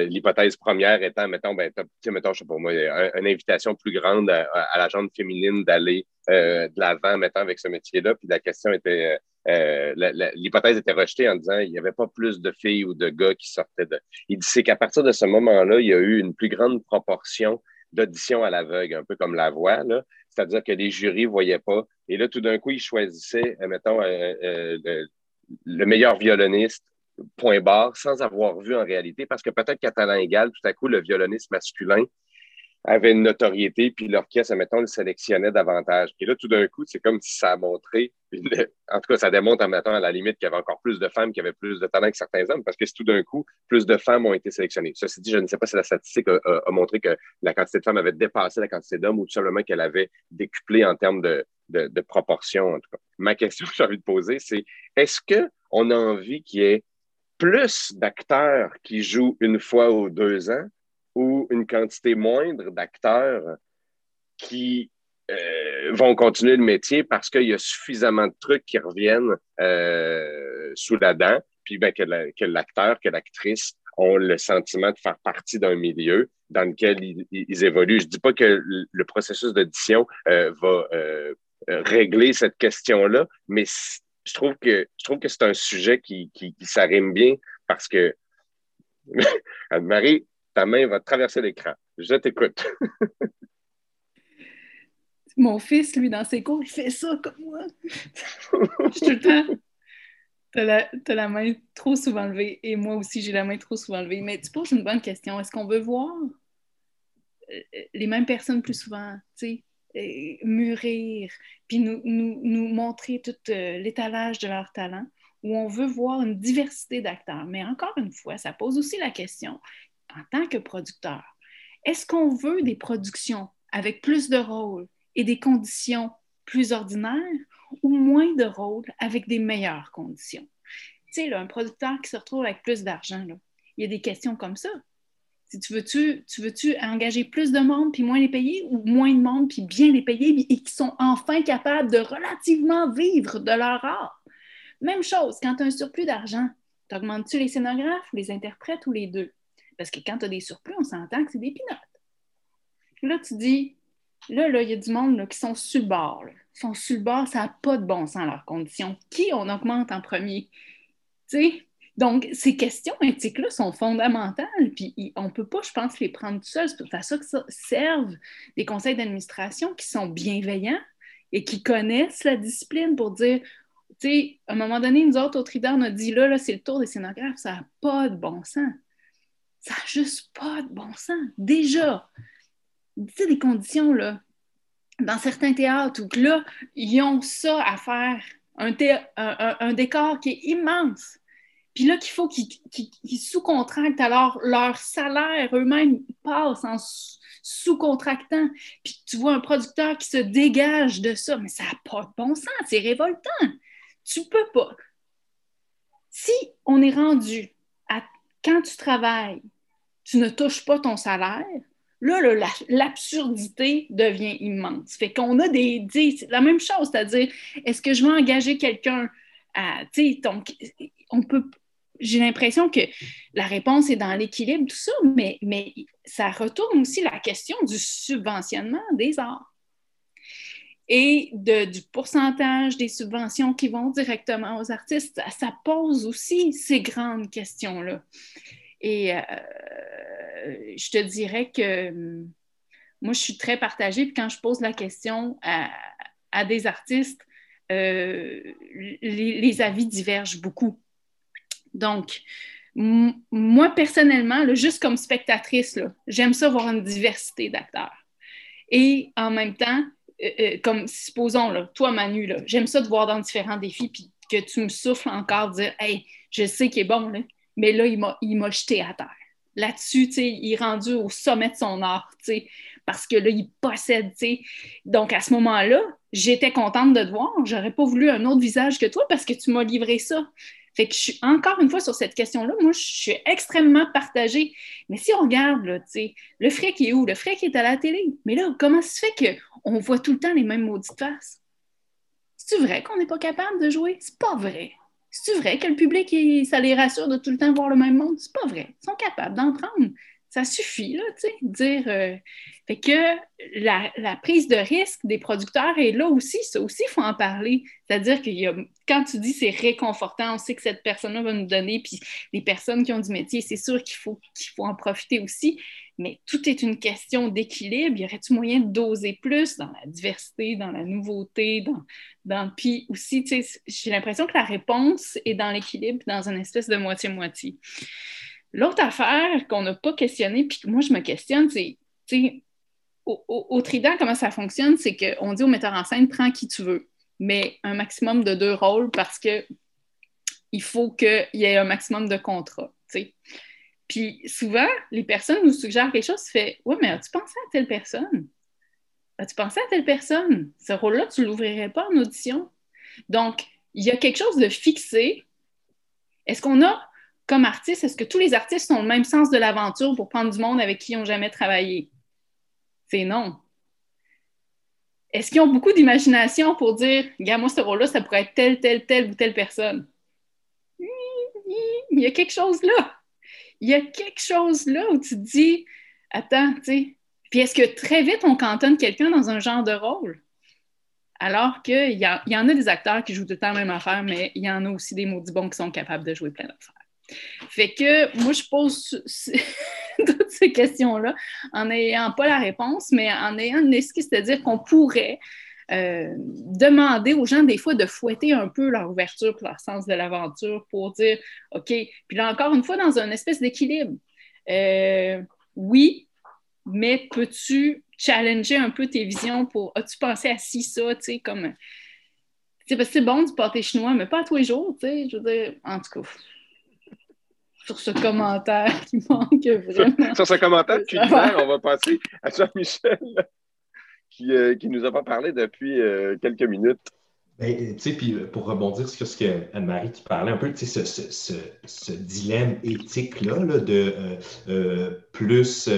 l'hypothèse première étant, mettons, ben, mettons, je sais pas moi, une invitation plus grande à, la gente féminine d'aller de l'avant, mettons, avec ce métier-là. Puis la question était euh, l'hypothèse était rejetée en disant il n'y avait pas plus de filles ou de gars qui sortaient de. Il dit c'est qu'à partir de ce moment-là, il y a eu une plus grande proportion d'auditions à l'aveugle, un peu comme la voix, c'est-à-dire que les jurys ne voyaient pas. Et là, tout d'un coup, ils choisissaient, euh, mettons, euh, le, meilleur violoniste, point barre, sans avoir vu en réalité, parce que peut-être qu'à talent égal, tout à coup, le violoniste masculin avait une notoriété, puis l'orchestre, mettons, le sélectionnait davantage. Et là, tout d'un coup, c'est comme si ça a montré, en tout cas, ça démontre, mettons, à la limite qu'il y avait encore plus de femmes qui avaient plus de talent que certains hommes, parce que tout d'un coup, plus de femmes ont été sélectionnées. Ceci dit, je ne sais pas si la statistique a, montré que la quantité de femmes avait dépassé la quantité d'hommes ou tout simplement qu'elle avait décuplé en termes de, de, de proportion, en tout cas. Ma question que j'ai envie de poser, c'est est-ce qu'on a envie qu'il y ait plus d'acteurs qui jouent une fois ou deux ans ou une quantité moindre d'acteurs qui euh, vont continuer le métier parce qu'il y a suffisamment de trucs qui reviennent euh, sous la dent, puis ben, que l'acteur, que l'actrice ont le sentiment de faire partie d'un milieu dans lequel ils, évoluent. Je ne dis pas que le processus d'audition euh, va régler cette question-là, mais je trouve que je trouve que c'est un sujet qui, qui, s'arrime bien parce que Anne-Marie, ta main va traverser l'écran. Je t'écoute. Mon fils, lui, dans ses cours, il fait ça comme moi. Je tout le temps. T'as la, as la main trop souvent levée et moi aussi, j'ai la main trop souvent levée. Mais tu poses une bonne question. Est-ce qu'on veut voir euh, les mêmes personnes plus souvent, tu sais, euh, mûrir, puis nous, montrer tout euh, l'étalage de leur talent, ou on veut voir une diversité d'acteurs. Mais encore une fois, ça pose aussi la question, en tant que producteur, est-ce qu'on veut des productions avec plus de rôles et des conditions plus ordinaires ou moins de rôles avec des meilleures conditions? Tu sais, un producteur qui se retrouve avec plus d'argent, il y a des questions comme ça. Tu veux-tu, tu veux-tu engager plus de monde puis moins les payer ou moins de monde puis bien les payer et qui sont enfin capables de relativement vivre de leur art? Même chose, quand tu as un surplus d'argent, t'augmentes-tu les scénographes, les interprètes ou les deux? Parce que quand tu as des surplus, on s'entend que c'est des pinottes. Là, tu dis, là, là, il y a du monde qui sont sur le bord. Ils sont sur le bord, ça n'a pas de bon sens, leurs conditions. Qui on augmente en premier? sais? Donc, ces questions éthiques-là sont fondamentales, puis on ne peut pas, je pense, les prendre tout seul. C'est pour ça que ça servent des conseils d'administration qui sont bienveillants et qui connaissent la discipline pour dire, tu sais, à un moment donné, nous autres, au Trident, on a dit, là, là c'est le tour des scénographes, ça n'a pas de bon sens. Ça n'a juste pas de bon sens. Déjà, tu sais, des conditions, là, dans certains théâtres où là, ils ont ça à faire, un, un, décor qui est immense. Puis là, qu'il faut qu'ils sous-contractent, alors leur salaire eux-mêmes passe en sous-contractant. Puis tu vois un producteur qui se dégage de ça, mais ça n'a pas de bon sens, c'est révoltant. Tu peux pas. Si on est rendu quand tu travailles, tu ne touches pas ton salaire, là, l'absurdité devient immense. Fait qu'on a des, la même chose, c'est-à-dire, est-ce que je vais engager quelqu'un à, donc, on peut, j'ai l'impression que la réponse est dans l'équilibre, tout ça, mais, mais ça retourne aussi la question du subventionnement des arts et du pourcentage des subventions qui vont directement aux artistes. Ça, pose aussi ces grandes questions-là. Et euh, je te dirais que hum, moi, je suis très partagée. Puis quand je pose la question à, des artistes, euh, les, avis divergent beaucoup. Donc, moi, personnellement, juste comme spectatrice, j'aime ça voir une diversité d'acteurs. Et en même temps, euh, euh, comme supposons, là, toi, Manu, j'aime ça de voir dans différents défis, puis que tu me souffles encore, dire Hey, je sais qu'il est bon, mais là, il m'a jeté à terre. Là-dessus, il est rendu au sommet de son art, parce que là, il possède. Donc, à ce moment-là, j'étais contente de te voir. J'aurais pas voulu un autre visage que toi parce que tu m'as livré ça. Fait que je suis encore une fois sur cette question-là, moi, je suis extrêmement partagée. Mais si on regarde, là, le fric est où? Le fric est à la télé. Mais là, comment se fait qu'on voit tout le temps les mêmes maudites faces? C'est vrai qu'on n'est pas capable de jouer? C'est pas vrai. C'est vrai que le public, ça les rassure de tout le temps voir le même monde? C'est pas vrai. Ils sont capables d'en prendre ça suffit, là, tu sais, dire. Euh, fait que la, prise de risque des producteurs est là aussi, ça aussi, il faut en parler. C'est-à-dire que quand tu dis c'est réconfortant, on sait que cette personne-là va nous donner, puis les personnes qui ont du métier, c'est sûr qu'il faut, en profiter aussi, mais tout est une question d'équilibre. Y aurait-il moyen de doser plus dans la diversité, dans la nouveauté, dans, dans... puis aussi, tu sais, j'ai l'impression que la réponse est dans l'équilibre, dans une espèce de moitié-moitié. L'autre affaire qu'on n'a pas questionné, puis que moi je me questionne, c'est, au, au, Trident, comment ça fonctionne, c'est qu'on dit au metteur en scène, prends qui tu veux, mais un maximum de deux rôles parce que il faut qu'il y ait un maximum de contrats. Puis souvent, les personnes nous suggèrent quelque chose, tu fais Ouais, mais as-tu pensé à telle personne? As-tu pensé à telle personne? Ce rôle-là, tu ne l'ouvrirais pas en audition. Donc, il y a quelque chose de fixé. Est-ce qu'on a comme artiste, est-ce que tous les artistes ont le même sens de l'aventure pour prendre du monde avec qui ils n'ont jamais travaillé? C'est non. Est-ce qu'ils ont beaucoup d'imagination pour dire, regarde, moi, ce rôle-là, ça pourrait être telle, telle, telle ou telle personne? Il y a quelque chose là. Il y a quelque chose là où tu te dis, attends, tu sais. Puis est-ce que très vite, on cantonne quelqu'un dans un genre de rôle? Alors qu'il y, y, en a des acteurs qui jouent tout le temps la même affaire, mais il y en a aussi des maudits bons qui sont capables de jouer plein d'affaires. Fait que moi, je pose toutes ces questions-là en n'ayant pas la réponse, mais en ayant une excuse, c'est-à-dire qu'on pourrait euh, demander aux gens des fois de fouetter un peu leur ouverture, leur sens de l'aventure pour dire, OK, puis là encore une fois, dans une espèce d'équilibre. Euh, oui, mais peux-tu challenger un peu tes visions pour, as-tu pensé à ci, ça, tu sais, comme, c'est bon du pâté chinois, mais pas à tous les jours, tu sais, je veux dire, en tout cas, sur ce commentaire qui manque vraiment. Sur, ce commentaire culinaire, on va passer à Jean-Michel qui, euh, qui nous a pas parlé depuis euh, quelques minutes. Ben, puis euh, pour rebondir sur ce que Anne-Marie, tu parlais un peu, ce, ce, ce, ce dilemme éthique-là là, de plus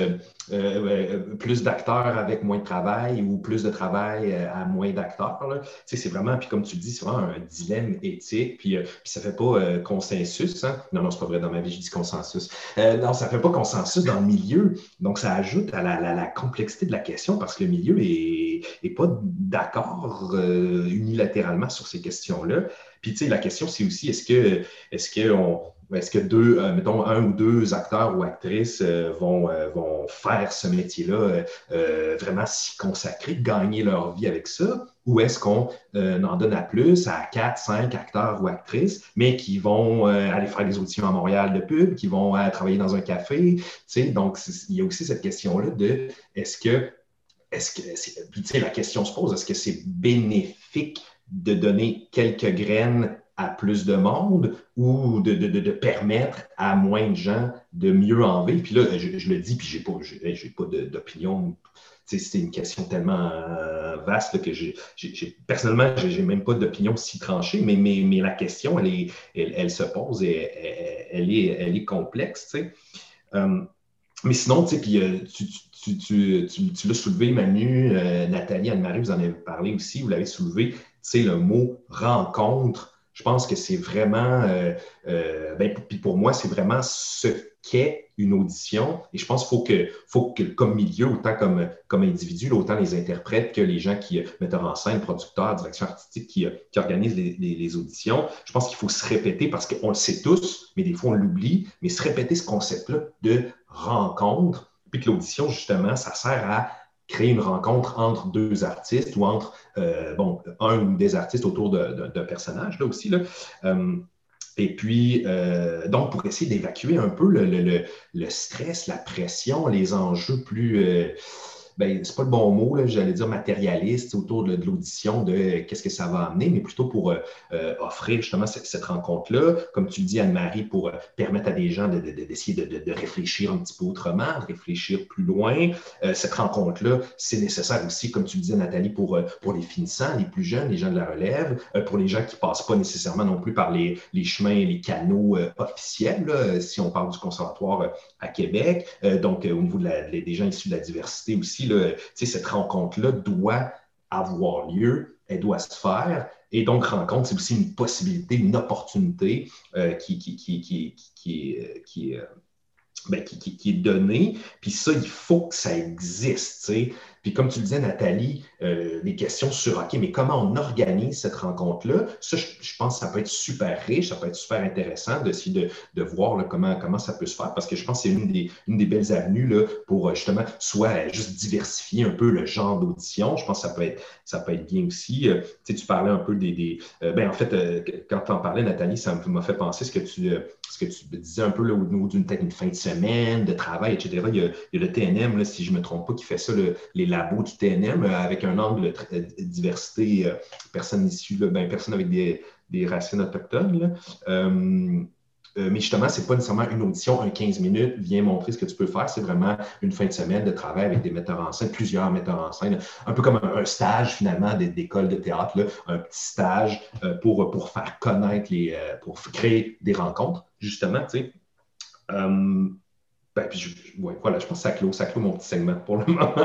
euh, plus d'acteurs avec moins de travail ou plus de travail euh, à moins d'acteurs. C'est vraiment, puis comme tu le dis, c'est vraiment un dilemme éthique, puis, euh, ça ne fait pas consensus. Hein? Non, non, c'est pas vrai, dans ma vie, je dis consensus. non, ça ne fait pas consensus dans le milieu. Donc, ça ajoute à la, complexité de la question parce que le milieu n'est pas d'accord unilatéralement sur ces questions-là. Puis, tu sais, la question, c'est aussi, est-ce que, est-ce est-ce que deux, euh, mettons, un ou deux acteurs ou actrices euh, vont, euh, vont faire ce métier-là, vraiment s'y consacrer, gagner leur vie avec ça? Ou est-ce qu'on en donne à plus, à quatre, cinq acteurs ou actrices, mais qui vont aller faire des auditions à Montréal de pub, qui vont travailler dans un café? Donc, il y a aussi cette question-là de est-ce que, est-ce que, la question se pose, est-ce que c'est bénéfique de donner quelques graines à plus de monde ou de, de, de, permettre à moins de gens de mieux en vivre? Puis là, je, le dis, puis je n'ai pas, j'ai, pas d'opinion. C'est une question tellement euh, vaste que j'ai, personnellement, je n'ai même pas d'opinion si tranchée, mais, mais, mais, la question, elle, est, elle, se pose et elle, est, elle est complexe. Euh, mais sinon, euh, tu, tu, tu, tu, l'as soulevé, Manu, Nathalie, Anne-Marie, vous en avez parlé aussi, vous l'avez soulevé, le mot rencontre Je pense que c'est vraiment, euh, euh, ben, puis pour moi, c'est vraiment ce qu'est une audition. Et je pense qu'il faut que, faut que, comme milieu, autant comme, comme individu, autant les interprètes que les gens qui, euh, metteurs en scène, producteurs, direction artistique, qui, qui organisent les, les, auditions, je pense qu'il faut se répéter parce qu'on le sait tous, mais des fois on l'oublie, mais se répéter ce concept-là de rencontre, puis que l'audition, justement, ça sert à créer une rencontre entre deux artistes ou entre euh, un ou des artistes autour d'un personnage là aussi. Là. Euh, et puis, euh, donc, pour essayer d'évacuer un peu le, stress, la pression, les enjeux plus ben, c'est pas le bon mot, j'allais dire matérialiste autour de, l'audition de qu'est-ce que ça va amener, mais plutôt pour euh, euh, offrir justement cette, rencontre-là, comme tu le dis, Anne-Marie, pour euh, permettre à des gens d'essayer de, réfléchir un petit peu autrement, de réfléchir plus loin. cette rencontre-là, c'est nécessaire aussi, comme tu le disais, Nathalie, pour, pour les finissants, les plus jeunes, les gens de la relève, pour les gens qui passent pas nécessairement non plus par les, les chemins, les canaux officiels, si on parle du conservatoire à Québec, donc au niveau des gens issus de la diversité aussi cette rencontre-là doit avoir lieu, elle doit se faire. Et donc, rencontre, c'est aussi une possibilité, une opportunité qui, est donnée. Puis ça, il faut que ça existe. Puis comme tu le disais, Nathalie, euh, les questions sur OK, mais comment on organise cette rencontre-là? Ça, je, pense que ça peut être super riche, ça peut être super intéressant d'essayer de, de voir comment, comment ça peut se faire, parce que je pense que c'est une des, une des belles avenues là, pour euh, justement soit juste diversifier un peu le genre d'audition. Je pense que ça peut être, ça peut être bien aussi. Euh, tu, sais, tu parlais un peu des. des ben, en fait, quand tu en parlais, Nathalie, ça m'a fait penser ce que tu, ce que tu disais un peu là, au niveau d'une une fin de semaine, de travail, etc. Il y a, le TNM, si je ne me trompe pas, qui fait ça, le, les labo du TNM euh, avec un angle de euh, diversité, euh, personnes issues, ben, personnes avec des, racines autochtones. Mais justement, ce n'est pas nécessairement une audition, un 15 minutes, viens montrer ce que tu peux faire. C'est vraiment une fin de semaine de travail avec des metteurs en scène, plusieurs metteurs en scène, un peu comme un, stage finalement d'école de théâtre, un petit stage pour, pour faire connaître les, pour créer des rencontres, justement. Tu sais. Ben, voilà, je pense que ça clôt, ça clôt mon petit segment pour le moment.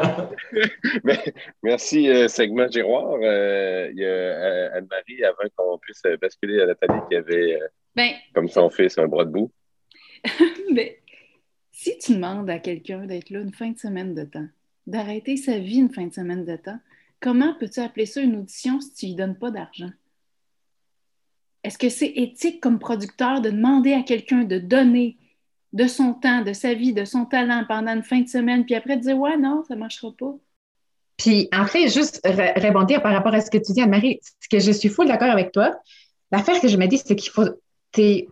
merci, euh, segment Giroir. Euh, il y a euh, Anne-Marie, avant qu'on puisse basculer à Nathalie, qui avait, ben, comme son fils, un bras de boue. Ben, si tu demandes à quelqu'un d'être là une fin de semaine de temps, d'arrêter sa vie une fin de semaine de temps, comment peux-tu appeler ça une audition si tu lui donnes pas d'argent? Est-ce que c'est éthique comme producteur de demander à quelqu'un de donner de son temps, de sa vie, de son talent pendant une fin de semaine, puis après dire Ouais, non, ça ne marchera pas? Puis en fait, juste rebondir par rapport à ce que tu dis, Anne-Marie, ce que je suis full d'accord avec toi. L'affaire que je me dis, c'est qu'il faut. Puis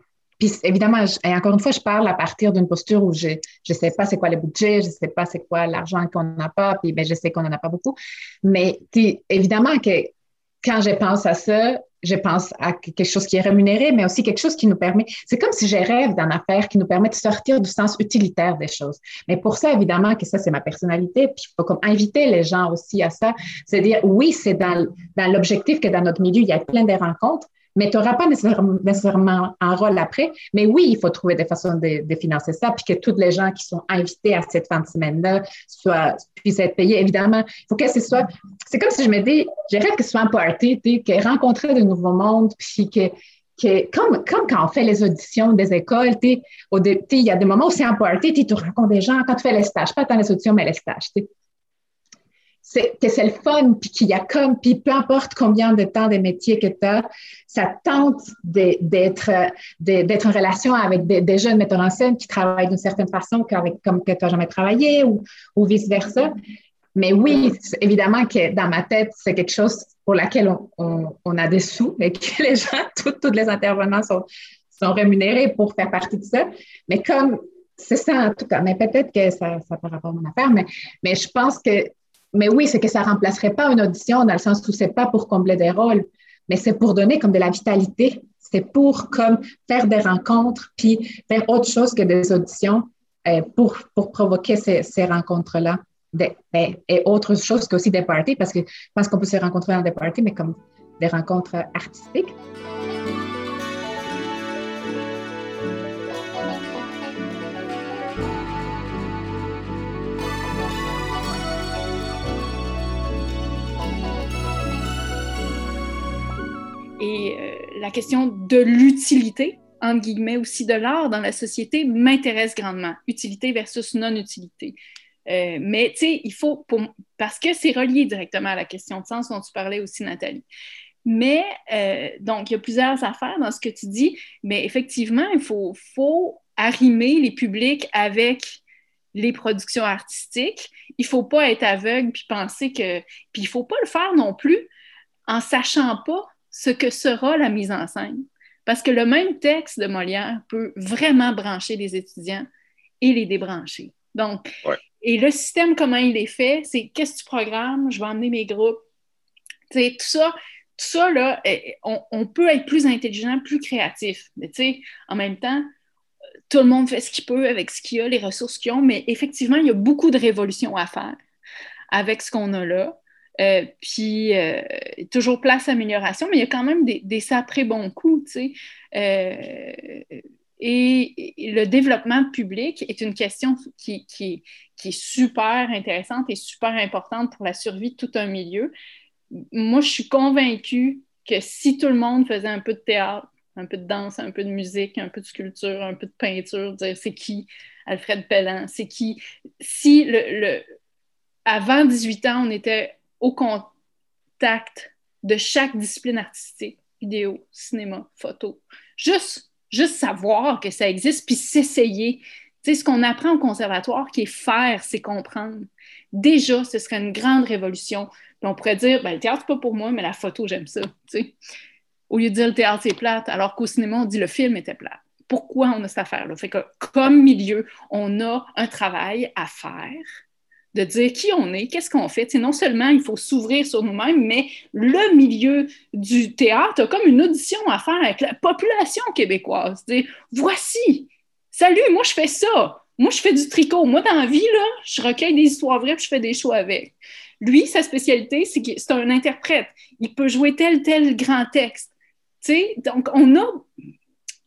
évidemment, et encore une fois, je parle à partir d'une posture où je ne sais pas c'est quoi le budget, je ne sais pas c'est quoi l'argent qu'on n'a pas, puis ben, je sais qu'on n'en a pas beaucoup. Mais évidemment que quand je pense à ça, je pense à quelque chose qui est rémunéré, mais aussi quelque chose qui nous permet. C'est comme si je rêve d'une affaire qui nous permet de sortir du sens utilitaire des choses. Mais pour ça, évidemment, que ça, c'est ma personnalité. Puis il faut comme inviter les gens aussi à ça. C'est dire, oui, c'est dans, dans l'objectif que dans notre milieu, il y a plein de rencontres, mais tu n'auras pas nécessairement un rôle après. Mais oui, il faut trouver des façons de, financer ça, puis que tous les gens qui sont invités à cette fin de semaine-là puissent être payés. Évidemment, il faut que ce soit. C'est comme si je me dis, je rêve que ce soit un que rencontrer de nouveaux mondes, puis que. Que, comme, comme quand on fait les auditions des écoles, il y a des moments où c'est un tu rencontres des gens quand tu fais les stages, pas tant les auditions, mais les stages que c'est le fun, puis qu'il y a comme, puis peu importe combien de temps de métiers que tu as, ça tente d'être en relation avec des, jeunes metteurs en scène qui travaillent d'une certaine façon qu'avec, comme que tu n'as jamais travaillé ou, vice-versa. Mais oui, évidemment que dans ma tête, c'est quelque chose pour laquelle on, on, a des sous et que les gens, tous les intervenants sont, sont rémunérés pour faire partie de ça. Mais comme c'est ça en tout cas, mais peut-être que ça, ça par rapport à mon affaire, mais, mais je pense que mais oui, c'est que ça ne remplacerait pas une audition dans le sens où ce n'est pas pour combler des rôles, mais c'est pour donner comme de la vitalité. C'est pour comme faire des rencontres, puis faire autre chose que des auditions euh, pour, pour provoquer ces, ces rencontres-là. Ben, et autre chose que aussi des parties, parce que je pense qu'on peut se rencontrer dans des parties, mais comme des rencontres artistiques. Et euh, la question de l'utilité, entre guillemets, aussi de l'art dans la société m'intéresse grandement. Utilité versus non-utilité. Euh, mais tu sais, il faut, parce que c'est relié directement à la question de sens dont tu parlais aussi, Nathalie. Mais euh, donc, il y a plusieurs affaires dans ce que tu dis, mais effectivement, il faut, arrimer les publics avec les productions artistiques. Il ne faut pas être aveugle puis penser que. Puis il ne faut pas le faire non plus en sachant pas ce que sera la mise en scène. Parce que le même texte de Molière peut vraiment brancher les étudiants et les débrancher. Donc, et le système, comment il est fait, c'est qu'est-ce que tu programmes, je vais emmener mes groupes. sais, tout ça, tout ça, là, eh, on, peut être plus intelligent, plus créatif. Mais tu sais, en même temps, tout le monde fait ce qu'il peut avec ce qu'il a, les ressources qu'ils ont, mais effectivement, il y a beaucoup de révolutions à faire avec ce qu'on a là. Euh, puis, euh, toujours place à amélioration, mais il y a quand même des, des sacrés bons coups, tu sais. Euh, et, le développement public est une question qui, qui, est super intéressante et super importante pour la survie de tout un milieu. Moi, je suis convaincue que si tout le monde faisait un peu de théâtre, un peu de danse, un peu de musique, un peu de sculpture, un peu de peinture, dire c'est qui Alfred Pellan, c'est qui? Si le, le, avant 18 ans, on était au contact de chaque discipline artistique, vidéo, cinéma, photo, juste, juste savoir que ça existe, puis s'essayer. Tu sais, ce qu'on apprend au conservatoire, qui est faire, c'est comprendre. Déjà, ce serait une grande révolution. On pourrait dire, ben, le théâtre, c'est pas pour moi, mais la photo, j'aime ça. Au lieu de dire le théâtre c'est plate, alors qu'au cinéma, on dit le film était plate. Pourquoi on a cette affaire-là? Fait que comme milieu, on a un travail à faire de dire qui on est, qu'est-ce qu'on fait. non seulement il faut s'ouvrir sur nous-mêmes, mais le milieu du théâtre a comme une audition à faire avec la population québécoise. Voici, salut, moi je fais ça. Moi, je fais du tricot. Moi, dans la vie, là, je recueille des histoires vraies et je fais des choix avec. Lui, sa spécialité, c'est que c'est un interprète. Il peut jouer tel, tel grand texte donc, on a,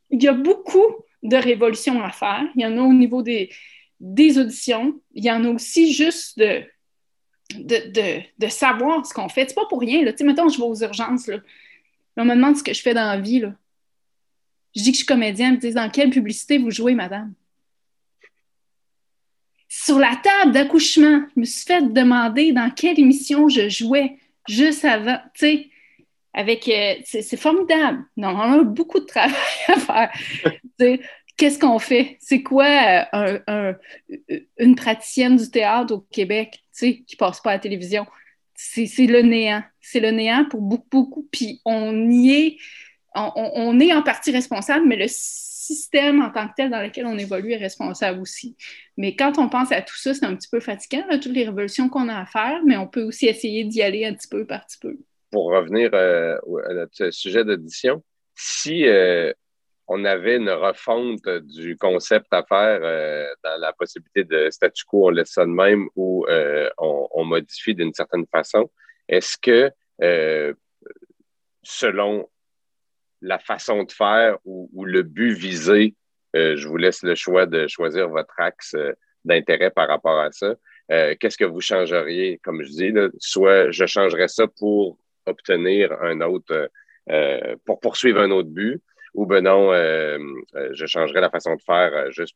il y a beaucoup de révolutions à faire. Il y en a au niveau des, des auditions. Il y en a aussi juste de, de, savoir ce qu'on fait. C'est pas pour rien. Là. Mettons, je vais aux urgences. Là. On me demande ce que je fais dans la vie. Là. Je dis que je suis comédienne. Ils me disent dans quelle publicité vous jouez, madame? Sur la table d'accouchement, je me suis fait demander dans quelle émission je jouais juste avant. Tu sais, avec. Euh, c'est formidable. Non, on a beaucoup de travail à faire. Qu'est-ce qu'on fait? C'est quoi euh, une praticienne du théâtre au Québec qui ne passe pas à la télévision? C'est le néant. C'est le néant pour beaucoup, beaucoup. Puis on y est, on, est en partie responsable, mais le système en tant que tel dans lequel on évolue est responsable aussi. Mais quand on pense à tout ça, c'est un petit peu fatigant, toutes les révolutions qu'on a à faire, mais on peut aussi essayer d'y aller un petit peu par petit peu pour revenir euh, à notre sujet d'audition, si euh, on avait une refonte du concept à faire euh, dans la possibilité de statu quo, on laisse ça de même ou on, modifie d'une certaine façon, est-ce que selon la façon de faire ou, le but visé, je vous laisse le choix de choisir votre axe d'intérêt par rapport à ça. Qu'est-ce que vous changeriez, comme je dis, soit je changerais ça pour obtenir un autre, euh, pour poursuivre un autre but, ou ben non, euh, euh, je changerai la façon de faire juste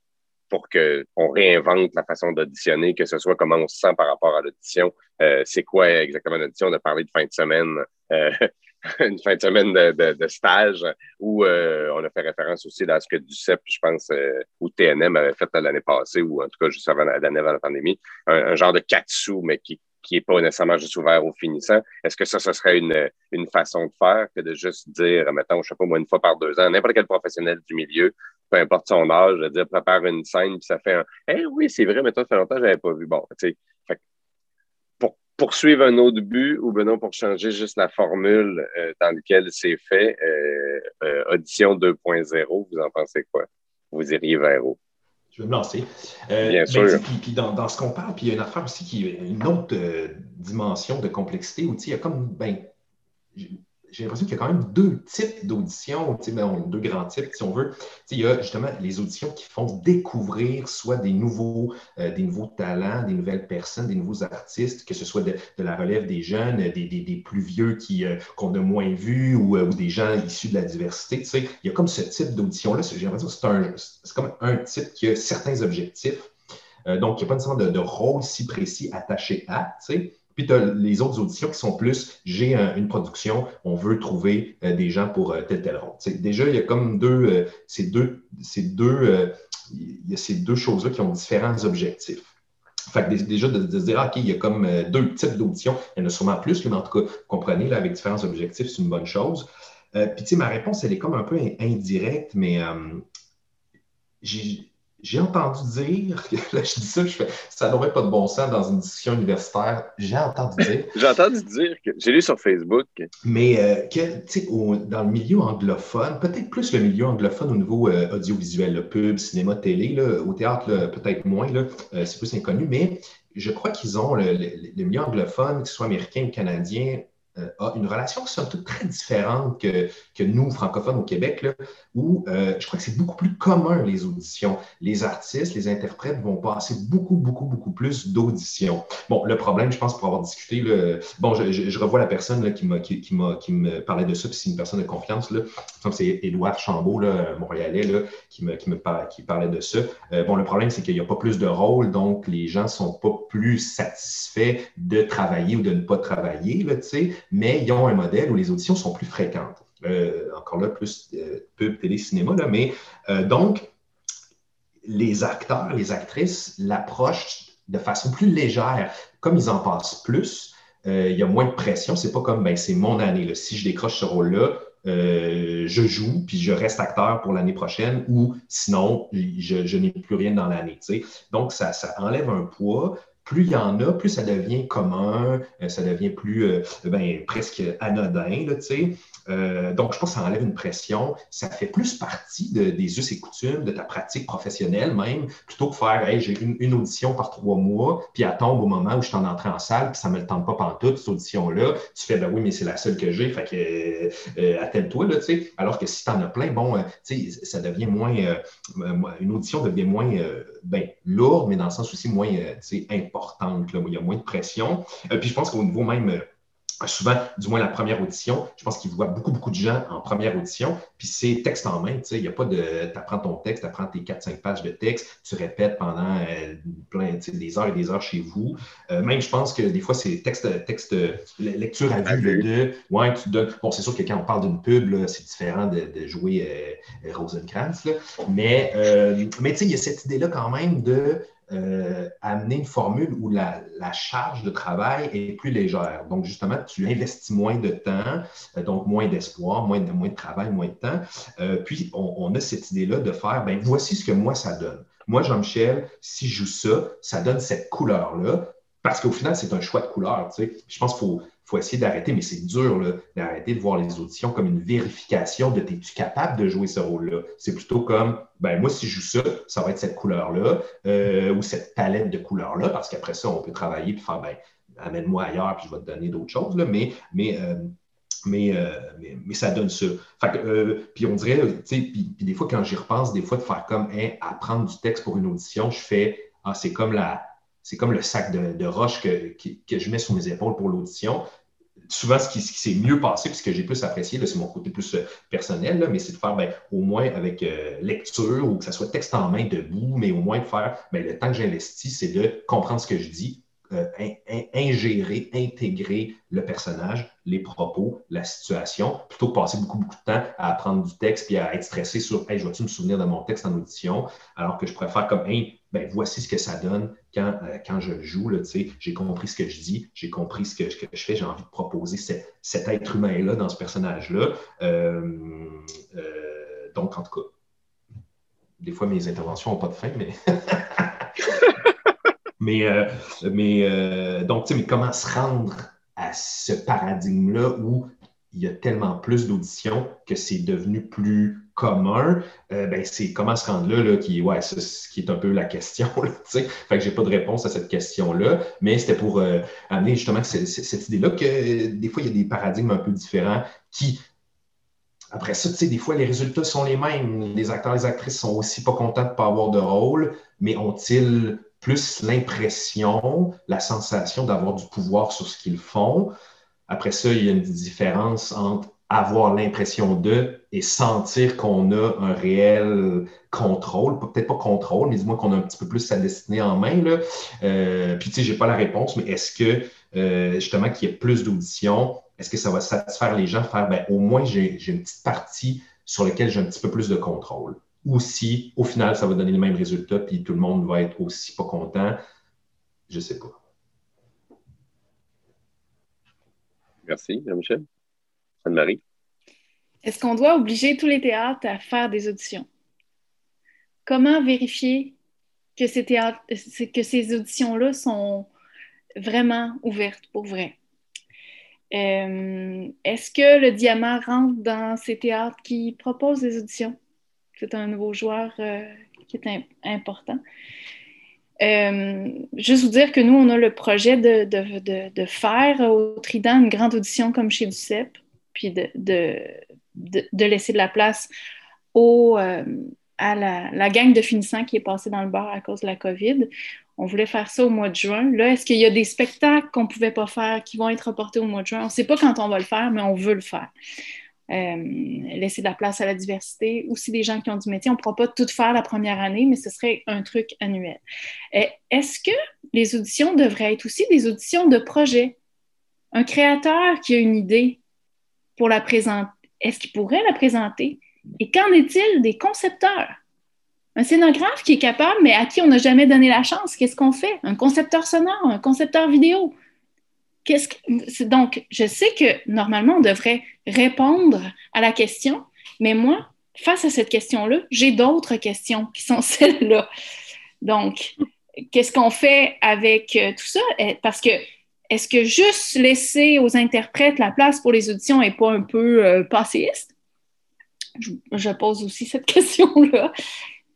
pour qu'on réinvente la façon d'auditionner, que ce soit comment on se sent par rapport à l'audition. c'est quoi exactement l'audition? On a parlé de fin de semaine, une fin de semaine de, stage, où on a fait référence aussi à ce que DUCEP, je pense, ou TNM avait fait l'année passée, ou en tout cas juste avant la pandémie, un, un genre de sous, mais qui qui n'est pas nécessairement juste ouvert aux finissants. Est-ce que ça, ce serait une, une façon de faire que de juste dire, mettons, je sais pas moi, une fois par deux ans, n'importe quel professionnel du milieu, peu importe son âge, de dire, prépare une scène, puis ça fait un, eh oui, c'est vrai, mais toi, ça fait longtemps que je n'avais pas vu. Bon, tu sais, pour poursuivre un autre but ou ben non, pour changer juste la formule euh, dans laquelle c'est fait, euh, euh, audition 2.0, vous en pensez quoi? Vous iriez vers où? Je vais me lancer. Euh, Bien ben, sûr. Puis, dans, ce qu'on parle, puis il y a une affaire aussi qui est une autre euh, dimension de complexité où il y a comme, ben, j'ai l'impression qu'il y a quand même deux types d'auditions, deux grands types, si on veut. il y a justement les auditions qui font découvrir soit des nouveaux, euh, des nouveaux talents, des nouvelles personnes, des nouveaux artistes, que ce soit de, la relève des jeunes, des, plus vieux euh, qu'on a moins vus ou, des gens issus de la diversité. il y a comme ce type d'audition-là. J'ai l'impression que c'est, comme un type qui a certains objectifs. donc, il n'y a pas nécessairement de, de, rôle si précis attaché à. Puis tu as les autres auditions qui sont plus j'ai une production, on veut trouver euh, des gens pour euh, tel tel rôle. déjà, il y a comme deux, euh, ces deux, ces deux, il y a ces deux choses-là qui ont différents objectifs. Fait que déjà, de, se dire, OK, il y a comme deux types d'auditions, il y en a sûrement plus, mais en tout cas, comprenez, là, avec différents objectifs, c'est une bonne chose. puis, tu sais, ma réponse, elle est comme un peu indirecte, mais j'ai j'ai entendu dire, là je dis ça, je fais, ça n'aurait pas de bon sens dans une discussion universitaire. J'ai entendu dire. j'ai entendu dire que, j'ai lu sur Facebook. Mais euh, tu sais, dans le milieu anglophone, peut-être plus le milieu anglophone au niveau euh, audiovisuel, le pub, cinéma, télé, là, au théâtre, peut-être moins, là, euh, c'est plus inconnu, mais je crois qu'ils ont le, le, milieu anglophone, que ce soit américain ou canadien, a une relation qui toute très différente que, que nous, francophones au Québec, là, où euh, je crois que c'est beaucoup plus commun les auditions. Les artistes, les interprètes vont passer beaucoup, beaucoup, beaucoup plus d'auditions. Bon, le problème, je pense, pour avoir discuté, là, bon, je, je, revois la personne là, qui, qui, qui, qui, me parlait de ça, puis c'est une personne de confiance, là. c'est Édouard Chambault, là, montréalais, là, qui, me, qui, me qui parlait de ça. Euh, bon, le problème, c'est qu'il n'y a pas plus de rôle, donc les gens ne sont pas plus satisfaits de travailler ou de ne pas travailler, tu sais mais ils ont un modèle où les auditions sont plus fréquentes. Euh, encore là, plus euh, pub, télé, cinéma, là, mais euh, donc, les acteurs, les actrices l'approchent de façon plus légère. Comme ils en passent plus, il y a moins de pression. C'est pas comme, ben, c'est mon année. Si je décroche ce rôle-là, je joue, puis je reste acteur pour l'année prochaine, ou sinon, je, n'ai plus rien dans l'année. Donc, ça, ça, enlève un poids plus il y en a, plus ça devient commun, euh, ça devient plus euh, ben, presque anodin. Là, euh, donc, je pense que ça enlève une pression. Ça fait plus partie des us et coutumes, de ta pratique professionnelle même, plutôt que faire hey, j'ai une, audition par trois mois, puis elle tombe au moment où je suis en entrée en salle, puis ça ne me le tente pas pendant toute cette audition-là. Tu fais ben oui, mais c'est la seule que j'ai, fait que euh, attelle-toi, là, tu sais. Alors que si tu en as plein, bon, euh, tu sais, ça devient moins. une audition devient moins ben, lourde, mais dans le sens aussi moins importante. Là, où il y a moins de pression. puis je pense qu'au niveau même souvent, du moins la première audition, je pense qu'il voit beaucoup, beaucoup de gens en première audition, puis c'est texte en main, tu sais, il n'y a pas de, tu apprends ton texte, tu apprends tes 4-5 pages de texte, tu répètes pendant euh, plein, des heures et des heures chez vous. Euh, même, je pense que des fois, c'est texte, texte, lecture à vue, de, ouais, tu donnes, bon, c'est sûr que quand on parle d'une pub, c'est différent de, jouer euh, Rosencrantz, mais, mais tu sais, il y a cette idée-là quand même de, euh, amener une formule où la, charge de travail est plus légère. Donc, justement, tu investis moins de temps, euh, donc moins d'espoir, moins de, moins de travail, moins de temps. Euh, puis, on, a cette idée-là de faire, ben voici ce que moi, ça donne. Moi, Jean-Michel, si je joue ça, ça donne cette couleur-là. Parce qu'au final, c'est un choix de couleur. Tu sais. Je pense qu'il faut, faut essayer d'arrêter, mais c'est dur d'arrêter de voir les auditions comme une vérification de es-tu capable de jouer ce rôle-là? C'est plutôt comme, ben moi, si je joue ça, ça va être cette couleur-là euh, ou cette palette de couleurs-là, parce qu'après ça, on peut travailler et faire, ben, amène-moi ailleurs, puis je vais te donner d'autres choses. Là, mais, mais, euh, euh, mais, mais, ça donne ça. puis on dirait, tu sais, puis, des fois, quand j'y repense, des fois, de faire comme, hein, apprendre du texte pour une audition, je fais, ah, c'est comme la c'est comme le sac de, roche que, je mets sur mes épaules pour l'audition. Souvent, ce qui, s'est mieux passé, puis ce que j'ai plus apprécié, c'est mon côté plus euh, personnel, mais c'est de faire ben, au moins avec euh, lecture ou que ça soit texte en main debout, mais au moins de faire ben, le temps que j'investis, c'est de comprendre ce que je dis, euh, ingérer, intégrer le personnage, les propos, la situation, plutôt que passer beaucoup, beaucoup de temps à apprendre du texte puis à être stressé sur hey, je vais-tu me souvenir de mon texte en audition, alors que je préfère comme hey, ben, voici ce que ça donne quand, euh, quand je joue. J'ai compris ce que je dis, j'ai compris ce que, je fais, j'ai envie de proposer cet être humain-là dans ce personnage-là. Euh, donc, en tout cas, des fois, mes interventions n'ont pas de fin, mais. Mais, euh, mais euh, donc, mais comment se rendre à ce paradigme-là où il y a tellement plus d'auditions que c'est devenu plus commun, euh, ben c'est comment se rendre là, là qui, ouais, ce qui est un peu la question. Là, fait que j'ai pas de réponse à cette question-là, mais c'était pour amener justement cette, idée-là que des fois, il y a des paradigmes un peu différents qui, après ça, tu sais, des fois, les résultats sont les mêmes. Les acteurs, les actrices sont aussi pas contents de ne pas avoir de rôle, mais ont-ils plus l'impression, la sensation d'avoir du pouvoir sur ce qu'ils font? Après ça, il y a une différence entre avoir l'impression de et sentir qu'on a un réel contrôle, peut-être pas contrôle, mais dis-moi qu'on a un petit peu plus sa destinée en main. Là. Euh, puis, tu sais, je n'ai pas la réponse, mais est-ce que, euh, justement, qu'il y ait plus d'auditions, est-ce que ça va satisfaire les gens, faire, ben, au moins, j'ai une petite partie sur laquelle j'ai un petit peu plus de contrôle. Ou si, au final, ça va donner le même résultat, puis tout le monde va être aussi pas content, je ne sais pas. Merci, Jean-Michel. Anne-Marie. Est-ce qu'on doit obliger tous les théâtres à faire des auditions? Comment vérifier que ces, que ces auditions-là sont vraiment ouvertes pour vrai? Euh, est-ce que le diamant rentre dans ces théâtres qui proposent des auditions? C'est un nouveau joueur euh, qui est important. Euh, juste vous dire que nous, on a le projet de, faire au Trident une grande audition comme chez Ducep, puis de, de, laisser de la place au, euh, à la, la, gang de finissants qui est passée dans le bar à cause de la COVID. On voulait faire ça au mois de juin. Là, est-ce qu'il y a des spectacles qu'on ne pouvait pas faire qui vont être reportés au mois de juin? On ne sait pas quand on va le faire, mais on veut le faire. Euh, laisser de la place à la diversité. Aussi des gens qui ont du métier. On ne pourra pas tout faire la première année, mais ce serait un truc annuel. Est-ce que les auditions devraient être aussi des auditions de projet? Un créateur qui a une idée pour la présenter, est-ce qu'il pourrait la présenter? Et qu'en est-il des concepteurs? Un scénographe qui est capable, mais à qui on n'a jamais donné la chance, qu'est-ce qu'on fait? Un concepteur sonore, un concepteur vidéo. Que... Donc, je sais que normalement, on devrait répondre à la question, mais moi, face à cette question-là, j'ai d'autres questions qui sont celles-là. Donc, qu'est-ce qu'on fait avec euh, tout ça? Eh, parce que est-ce que juste laisser aux interprètes la place pour les auditions n'est pas un peu euh, passéiste? Je, pose aussi cette question-là.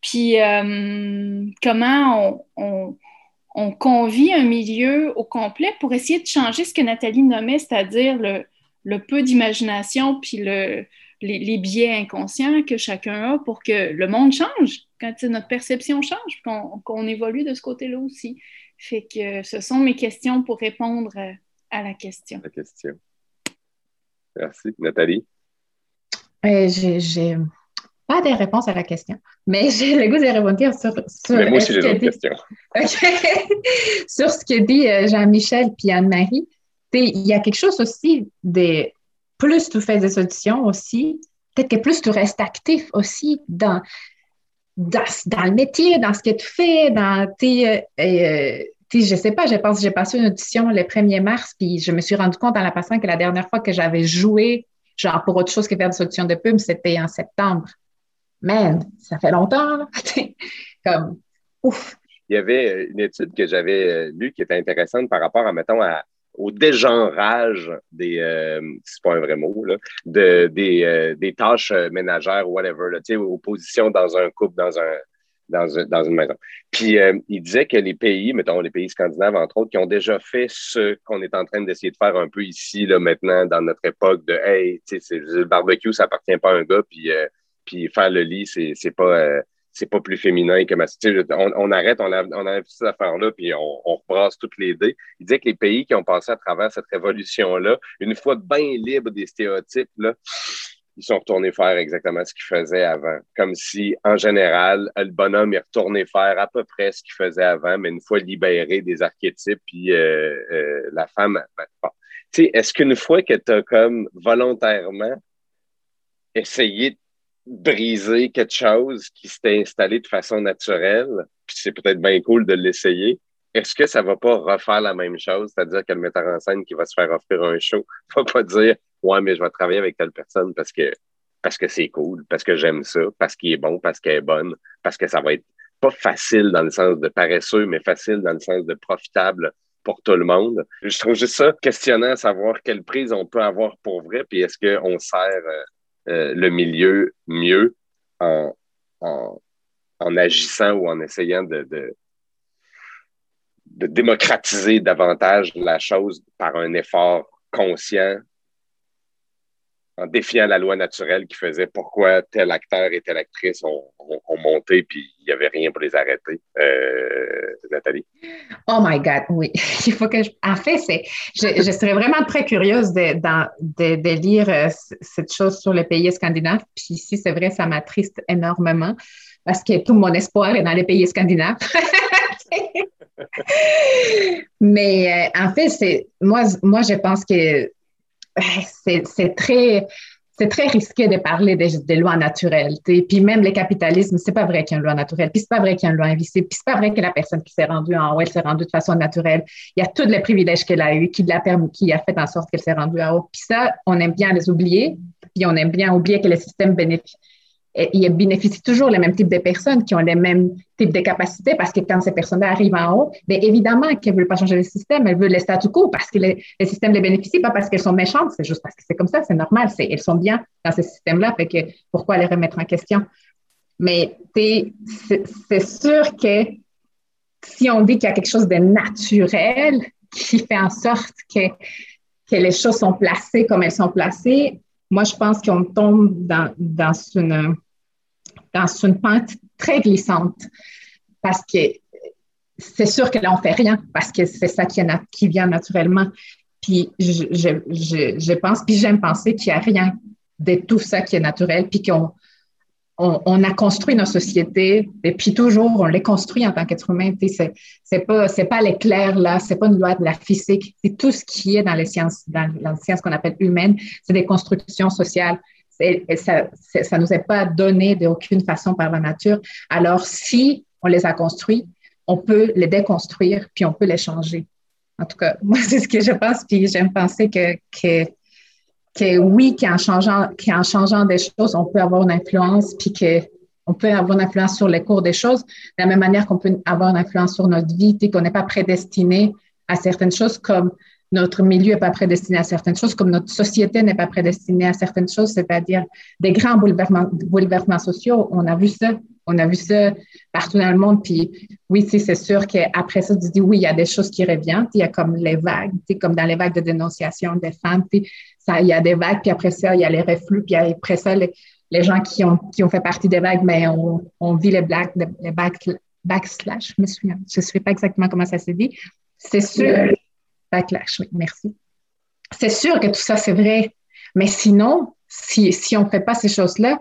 Puis, euh, comment on, on, convie un milieu au complet pour essayer de changer ce que Nathalie nommait, c'est-à-dire le, peu d'imagination puis le, les, biais inconscients que chacun a pour que le monde change, quand notre perception change, qu'on évolue de ce côté-là aussi. Fait que ce sont mes questions pour répondre à la question. La question. Merci. Nathalie? Euh, j'ai pas de réponse à la question, mais j'ai le goût de répondre sur, sur mais moi aussi, j'ai d'autres questions. sur ce que dit euh, Jean-Michel puis Anne-Marie. Il y a quelque chose aussi de plus tu fais des auditions aussi, peut-être que plus tu restes actif aussi dans, dans, le métier, dans ce que tu fais, dans tes. Euh, euh, je sais pas, je pense j'ai passé une audition le 1er mars, puis je me suis rendu compte en la passant que la dernière fois que j'avais joué, genre pour autre chose que faire des auditions de pub, c'était en septembre. Man, ça fait longtemps, là. Comme, ouf. Il y avait une étude que j'avais euh, lue qui était intéressante par rapport à, mettons, à, au dégenrage des, euh, c'est pas un vrai mot, là, de, des, euh, des tâches euh, ménagères, whatever, là, aux positions dans un couple, dans un, dans, dans, une maison. Puis il disait que les pays, mettons les pays scandinaves, entre autres, qui ont déjà fait ce qu'on est en train d'essayer de faire un peu ici, là, maintenant, dans notre époque de Hey, le barbecue, ça appartient pas à un gars, puis, puis faire le lit, c'est pas c'est pas plus féminin que masculin. On, on, arrête, on, a, on cette affaire-là, puis on, rebrasse toutes les dés. Il disait que les pays qui ont passé à travers cette révolution-là, une fois bien libres des stéréotypes, là, ils sont retournés faire exactement ce qu'ils faisaient avant. Comme si, en général, le bonhomme est retourné faire à peu près ce qu'il faisait avant, mais une fois libéré des archétypes, puis euh, euh, la femme... Ben, est-ce qu'une fois que tu as comme volontairement essayé de briser quelque chose qui s'était installé de façon naturelle, puis c'est peut-être bien cool de l'essayer, est-ce que ça va pas refaire la même chose? C'est-à-dire que le metteur en scène qui va se faire offrir un show va pas dire Ouais, mais je vais travailler avec telle personne parce que parce que c'est cool, parce que j'aime ça, parce qu'il est bon, parce qu'elle est bonne, parce que ça va être pas facile dans le sens de paresseux, mais facile dans le sens de profitable pour tout le monde. Je trouve juste ça questionnant à savoir quelle prise on peut avoir pour vrai, puis est-ce qu'on sert euh, le milieu mieux en, agissant ou en essayant de, démocratiser davantage la chose par un effort conscient en défiant la loi naturelle qui faisait pourquoi tel acteur et telle actrice ont, monté, puis il n'y avait rien pour les arrêter. Euh, Nathalie? Oh my God, oui. il faut que je... En fait, c'est... Je, serais vraiment très curieuse de, de, lire euh, cette chose sur les pays scandinaves. Puis ici, c'est vrai, ça m'attriste énormément parce que tout mon espoir est dans les pays scandinaves. Mais euh, en fait, c'est moi, moi, je pense que c'est très risqué de parler des, lois naturelles. Puis même le capitalisme, c'est pas vrai qu'il y a une loi naturelle. Puis c'est pas vrai qu'il y a une loi invisible. Puis c'est pas vrai que la personne qui s'est rendue en haut, elle s'est rendue de façon naturelle. Il y a tous les privilèges qu'elle a eus, qui l'a permis, qui a fait en sorte qu'elle s'est rendue en haut. Puis ça, on aime bien les oublier. Puis on aime bien oublier que le système bénéficie il bénéficie toujours les mêmes types de personnes qui ont les mêmes types de capacités parce que quand ces personnes-là arrivent en haut, bien évidemment qu'elles ne veulent pas changer le système, elles veulent le statu quo parce que le, système les bénéficie, pas parce qu'elles sont méchantes, c'est juste parce que c'est comme ça, c'est normal, elles sont bien dans ce système-là, fait que pourquoi les remettre en question? Mais c'est sûr que si on dit qu'il y a quelque chose de naturel qui fait en sorte que, que les choses sont placées comme elles sont placées, moi, je pense qu'on tombe dans, dans une dans une pente très glissante parce que c'est sûr que là, on fait rien parce que c'est ça qui, vient naturellement. Puis je, pense, puis j'aime penser qu'il n'y a rien de tout ça qui est naturel, puis qu'on on, a construit nos sociétés, et puis toujours, on les construit en tant qu'être humain. C'est, c'est pas, pas l'éclair là, c'est pas une loi de la physique. C'est tout ce qui est dans les sciences, dans la science qu'on appelle humaine, c'est des constructions sociales ça ne nous est pas donné d'aucune façon par la nature. Alors, si on les a construits, on peut les déconstruire, puis on peut les changer. En tout cas, moi, c'est ce que je pense, puis j'aime penser que, que, que oui, qu'en changeant, qu'en changeant des choses, on peut avoir une influence, puis qu'on peut avoir une influence sur les cours des choses, de la même manière qu'on peut avoir une influence sur notre vie, qu'on n'est pas prédestiné à certaines choses comme notre milieu n'est pas prédestiné à certaines choses, comme notre société n'est pas prédestinée à certaines choses, c'est-à-dire des grands bouleversements, sociaux. On a vu ça, on a vu ça partout dans le monde. Puis oui, c'est sûr qu'après ça, tu dis oui, il y a des choses qui reviennent. Il y a comme les vagues, comme dans les vagues de dénonciation des femmes. Ça, il y a des vagues, puis après ça, il y a les reflux, puis après ça, les, gens qui ont, qui ont fait partie des vagues, mais on, on vit les, black, les backslash, je me souviens, je ne sais pas exactement comment ça se dit. C'est sûr backlash, oui, merci. C'est sûr que tout ça, c'est vrai. Mais sinon, si, si on ne fait pas ces choses-là,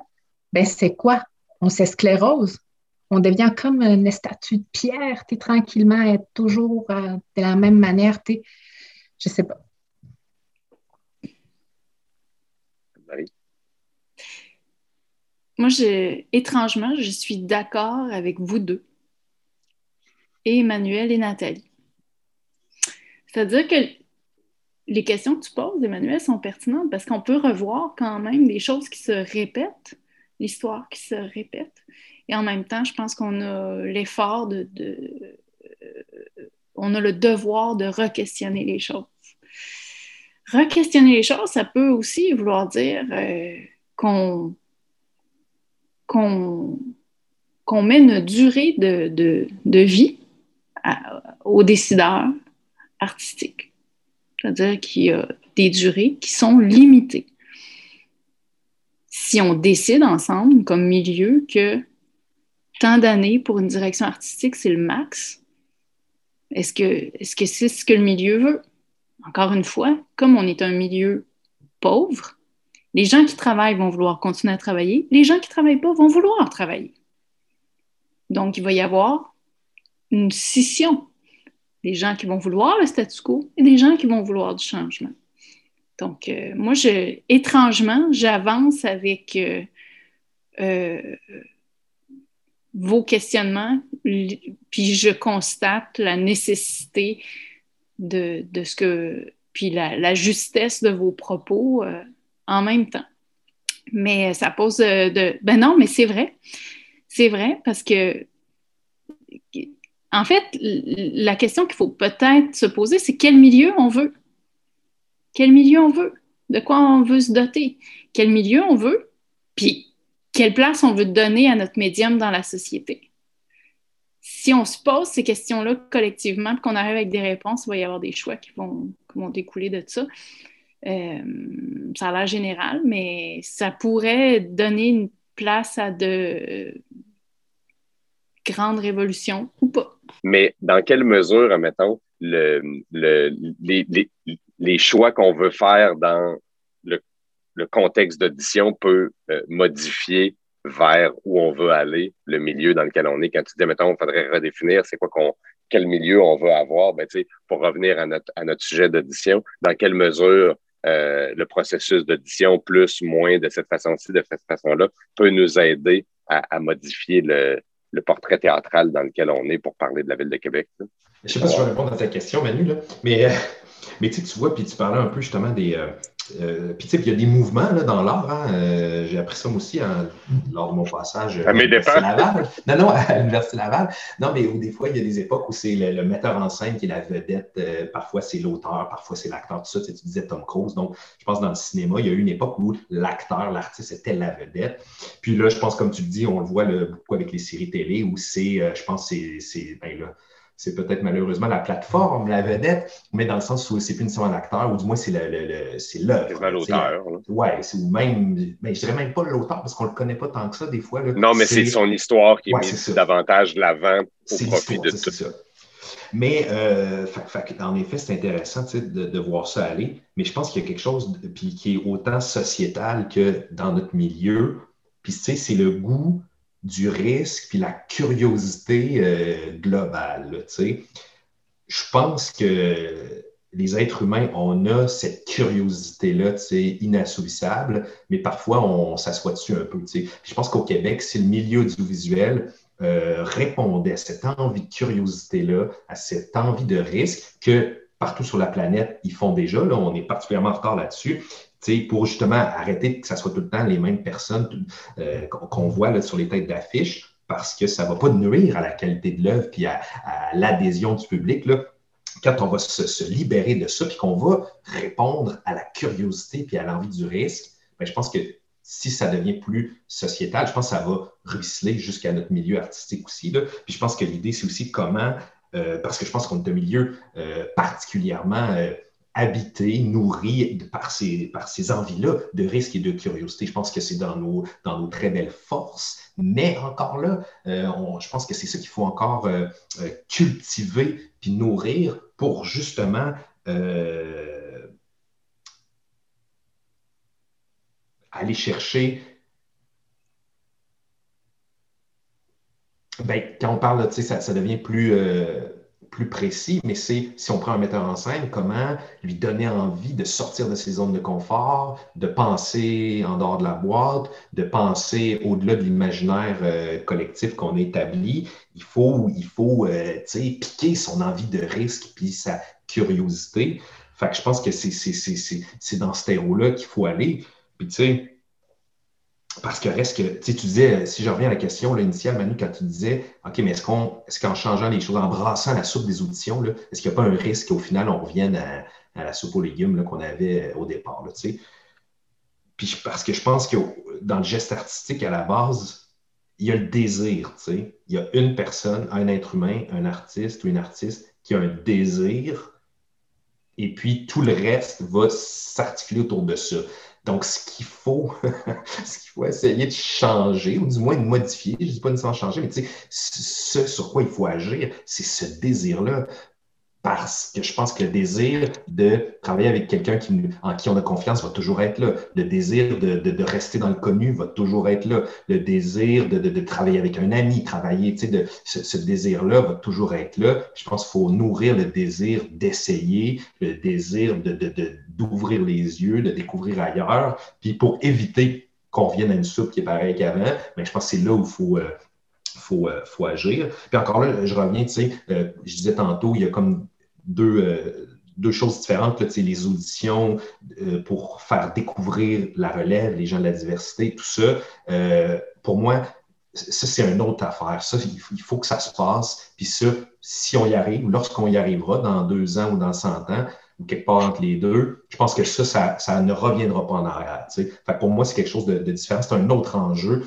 ben c'est quoi? On s'esclérose. On devient comme une statue de pierre, tu tranquillement, être toujours euh, de la même manière, tu je sais pas. Moi, étrangement, je suis d'accord avec vous deux, et Emmanuel et Nathalie. C'est-à-dire que les questions que tu poses, Emmanuel, sont pertinentes parce qu'on peut revoir quand même des choses qui se répètent, l'histoire qui se répète. Et en même temps, je pense qu'on a l'effort de, euh, on a le devoir de re-questionner les choses. Re-questionner les choses, ça peut aussi vouloir dire euh, qu'on qu'on met une durée de, de, vie aux décideurs, artistique. C'est-à-dire qu'il y a des durées qui sont limitées. Si on décide ensemble, comme milieu, que tant d'années pour une direction artistique, c'est le max, est-ce que c'est -ce, ce que le milieu veut? Encore une fois, comme on est un milieu pauvre, les gens qui travaillent vont vouloir continuer à travailler, les gens qui ne travaillent pas vont vouloir travailler. Donc, il va y avoir une scission des gens qui vont vouloir le statu quo et des gens qui vont vouloir du changement. Donc, euh, moi, je, étrangement, j'avance avec euh, euh, vos questionnements, puis je constate la nécessité de, ce que, puis la, justesse de vos propos en même temps. Mais ça pose de... Ben non, mais c'est vrai. C'est vrai parce que en fait, la question qu'il faut peut-être se poser, c'est quel milieu on veut? Quel milieu on veut? De quoi on veut se doter? Quel milieu on veut? Puis, quelle place on veut donner à notre médium dans la société? Si on se pose ces questions-là collectivement, qu'on arrive avec des réponses, il va y avoir des choix qui vont, découler de ça. ça a l'air général, mais ça pourrait donner une place à de grandes révolutions ou pas. Mais dans quelle mesure, admettons, le, les, choix qu'on veut faire dans le, contexte d'audition peut euh, modifier vers où on veut aller, le milieu dans lequel on est. Quand tu dis, mettons, il faudrait redéfinir c'est quoi qu'on, quel milieu on veut avoir, ben, pour revenir à notre, à notre sujet d'audition, dans quelle mesure euh, le processus d'audition, plus, moins, de cette façon-ci, de cette façon-là, peut nous aider à, modifier le, portrait théâtral dans lequel on est pour parler de la ville de Québec. Je ne sais pas si je vais répondre à ta question, Manu, mais, euh, mais tu vois, puis tu parlais un peu justement des, euh, euh, puis, tu sais, il y a des mouvements là, dans l'art. Hein. Euh, j'ai appris ça aussi hein, lors de mon passage à, l'Université Laval. Non, non, à l'Université Laval. Non, mais où des fois, il y a des époques où c'est le, metteur en scène qui est la vedette. Euh, parfois, c'est l'auteur, parfois, c'est l'acteur, tout ça. Tu, disais Tom Cruise. Donc, je pense dans le cinéma, il y a eu une époque où l'acteur, l'artiste était la vedette. Puis là, je pense, comme tu le dis, on le voit beaucoup avec les séries télé où c'est, je pense, c'est. Ben, là, c'est peut-être malheureusement la plateforme, la vedette, mais dans le sens où c'est plus nécessairement l'acteur, ou du moins c'est l'œuvre. C'est l'auteur. Oui, ou même, mais je dirais même pas l'auteur parce qu'on ne le connaît pas tant que ça des fois. non, mais c'est son histoire qui est mise davantage de l'avant au profit de tout. ça. Mais euh, en effet, c'est intéressant de, de, voir ça aller. Mais je pense qu'il y a quelque chose puis, qui est autant sociétal que dans notre milieu. Puis, tu sais, c'est le goût du risque puis la curiosité euh, globale. Je pense que les êtres humains, on a cette curiosité-là inassouvissable, mais parfois on s'assoit dessus un peu. Je pense qu'au Québec, si le milieu audiovisuel euh, répondait à cette envie de curiosité-là, à cette envie de risque que partout sur la planète, ils font déjà. Là, on est particulièrement en retard là-dessus pour justement arrêter que ce soit tout le temps les mêmes personnes euh, qu'on voit sur les têtes d'affiches, parce que ça ne va pas nuire à la qualité de l'œuvre puis à, l'adhésion du public. Là. Quand on va se, libérer de ça, puis qu'on va répondre à la curiosité puis à l'envie du risque, ben, je pense que si ça devient plus sociétal, je pense que ça va ruisseler jusqu'à notre milieu artistique aussi. Là. Puis je pense que l'idée, c'est aussi comment, euh, parce que je pense qu'on est un milieu euh, particulièrement habité, nourri par ces, par ces envies-là de risque et de curiosité. Je pense que c'est dans nos, dans nos très belles forces, mais encore là, euh, je pense que c'est ça qu'il faut encore euh, euh, cultiver puis nourrir pour justement aller chercher ben, quand on parle, ça, ça devient plus, plus précis, mais c'est si on prend un metteur en scène, comment lui donner envie de sortir de ses zones de confort, de penser en dehors de la boîte, de penser au-delà de l'imaginaire euh, collectif qu'on a établi. Il faut, il faut euh, piquer son envie de risque puis sa curiosité. Fait que je pense que c'est dans ce terreau-là qu'il faut aller. Puis tu sais, parce que reste que, tu disais, si je reviens à la question initiale, Manu, quand tu disais, OK, mais est-ce qu'en est changeant les choses, en brassant la soupe des auditions, est-ce qu'il n'y a pas un risque qu'au final, on revienne à, la soupe aux légumes qu'on avait au départ? Puis parce que je pense que dans le geste artistique, à la base, il y a le désir. Il y a une personne, un être humain, un artiste ou une artiste qui a un désir, et puis tout le reste va s'articuler autour de ça. Donc, ce qu'il faut, ce qu'il faut essayer de changer, ou du moins de modifier, je ne dis pas nécessairement changer, mais tu sais, ce sur quoi il faut agir, c'est ce désir-là parce que je pense que le désir de travailler avec quelqu'un qui, en qui on a confiance va toujours être là. Le désir de, rester dans le connu va toujours être là. Le désir de, travailler avec un ami, travailler, tu sais, de, ce, désir-là va toujours être là. Je pense qu'il faut nourrir le désir d'essayer, le désir d'ouvrir les yeux, de découvrir ailleurs. Puis pour éviter qu'on revienne à une soupe qui est pareille qu'avant, mais ben, je pense que c'est là où il faut... Euh, faut, euh, faut, agir. Puis encore là, je reviens, tu sais, euh, je disais tantôt, il y a comme euh, deux, choses différentes. Là, les auditions euh, pour faire découvrir la relève, les gens de la diversité, tout ça. Euh, pour moi, ça, c'est une autre affaire. Ça, il faut que ça se passe. Puis ça, si on y arrive, lorsqu'on y arrivera dans deux ans ou dans 100 ans, ou quelque part entre les deux, je pense que ça, ça, ne reviendra pas en arrière. pour moi, c'est quelque chose de, différent. C'est un autre enjeu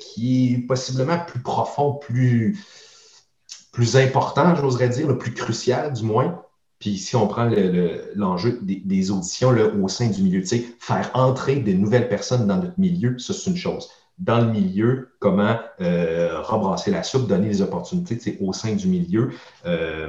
qui est possiblement plus profond, plus, plus important, j'oserais dire, le plus crucial du moins. Puis si on prend l'enjeu des, auditions au sein du milieu, tu sais, faire entrer des nouvelles personnes dans notre milieu, ça c'est une chose dans le milieu, comment euh, rebrasser la soupe, donner des opportunités au sein du milieu. Euh,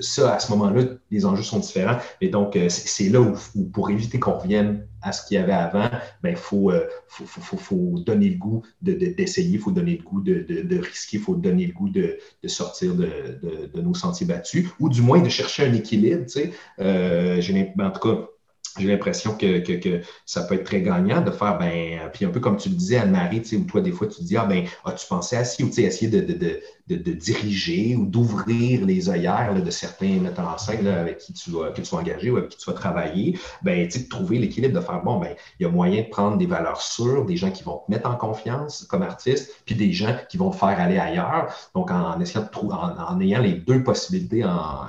ça, à ce moment-là, les enjeux sont différents. Et donc, euh, c'est là où, pour éviter qu'on revienne à ce qu'il y avait avant, il ben, faut, faut, faut, donner le goût d'essayer, il faut donner le goût de, risquer, il faut donner le goût de, sortir de, nos sentiers battus, ou du moins de chercher un équilibre. Tu sais. en tout cas, j'ai l'impression que, que, ça peut être très gagnant de faire, ben, puis un peu comme tu le disais, Anne-Marie, où toi, des fois, tu te dis, ah, ben, as-tu pensé à ci, ou essayer de, de, de, de, diriger ou d'ouvrir les œillères de certains metteurs en scène avec qui tu vas, que tu vas engager ou avec qui tu vas travailler, ben, de trouver l'équilibre, de faire, bon, ben, il y a moyen de prendre des valeurs sûres, des gens qui vont te mettre en confiance comme artiste, puis des gens qui vont te faire aller ailleurs. Donc, en, essayant de trouver, en, ayant les deux possibilités en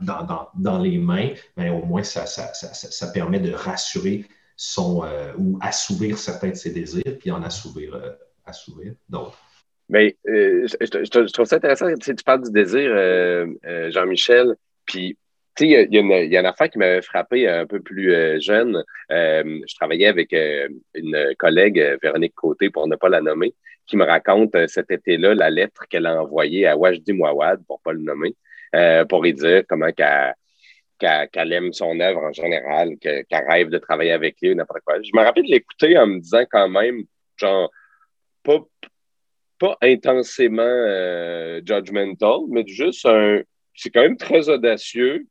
dans, les mains, mais au moins ça, ça, permet de rassurer son euh, ou assouvir certains de ses désirs, puis en assouvir, euh, assouvir d'autres. Mais euh, je, trouve ça intéressant. Tu, tu parles du désir, Jean-Michel, puis tu sais, il y, y, a une affaire qui m'avait frappé un peu plus jeune. je travaillais avec une collègue, Véronique Côté, pour ne pas la nommer, qui me raconte cet été-là la lettre qu'elle a envoyée à Wajdi Mouawad, pour ne pas le nommer, euh, pour lui dire comment qu'elle aime son œuvre en général, qu'elle rêve de travailler avec lui ou n'importe quoi. Je me rappelle de l'écouter en me disant quand même, genre, pas, pas intensément euh, judgmental, mais juste un. C'est quand même très audacieux.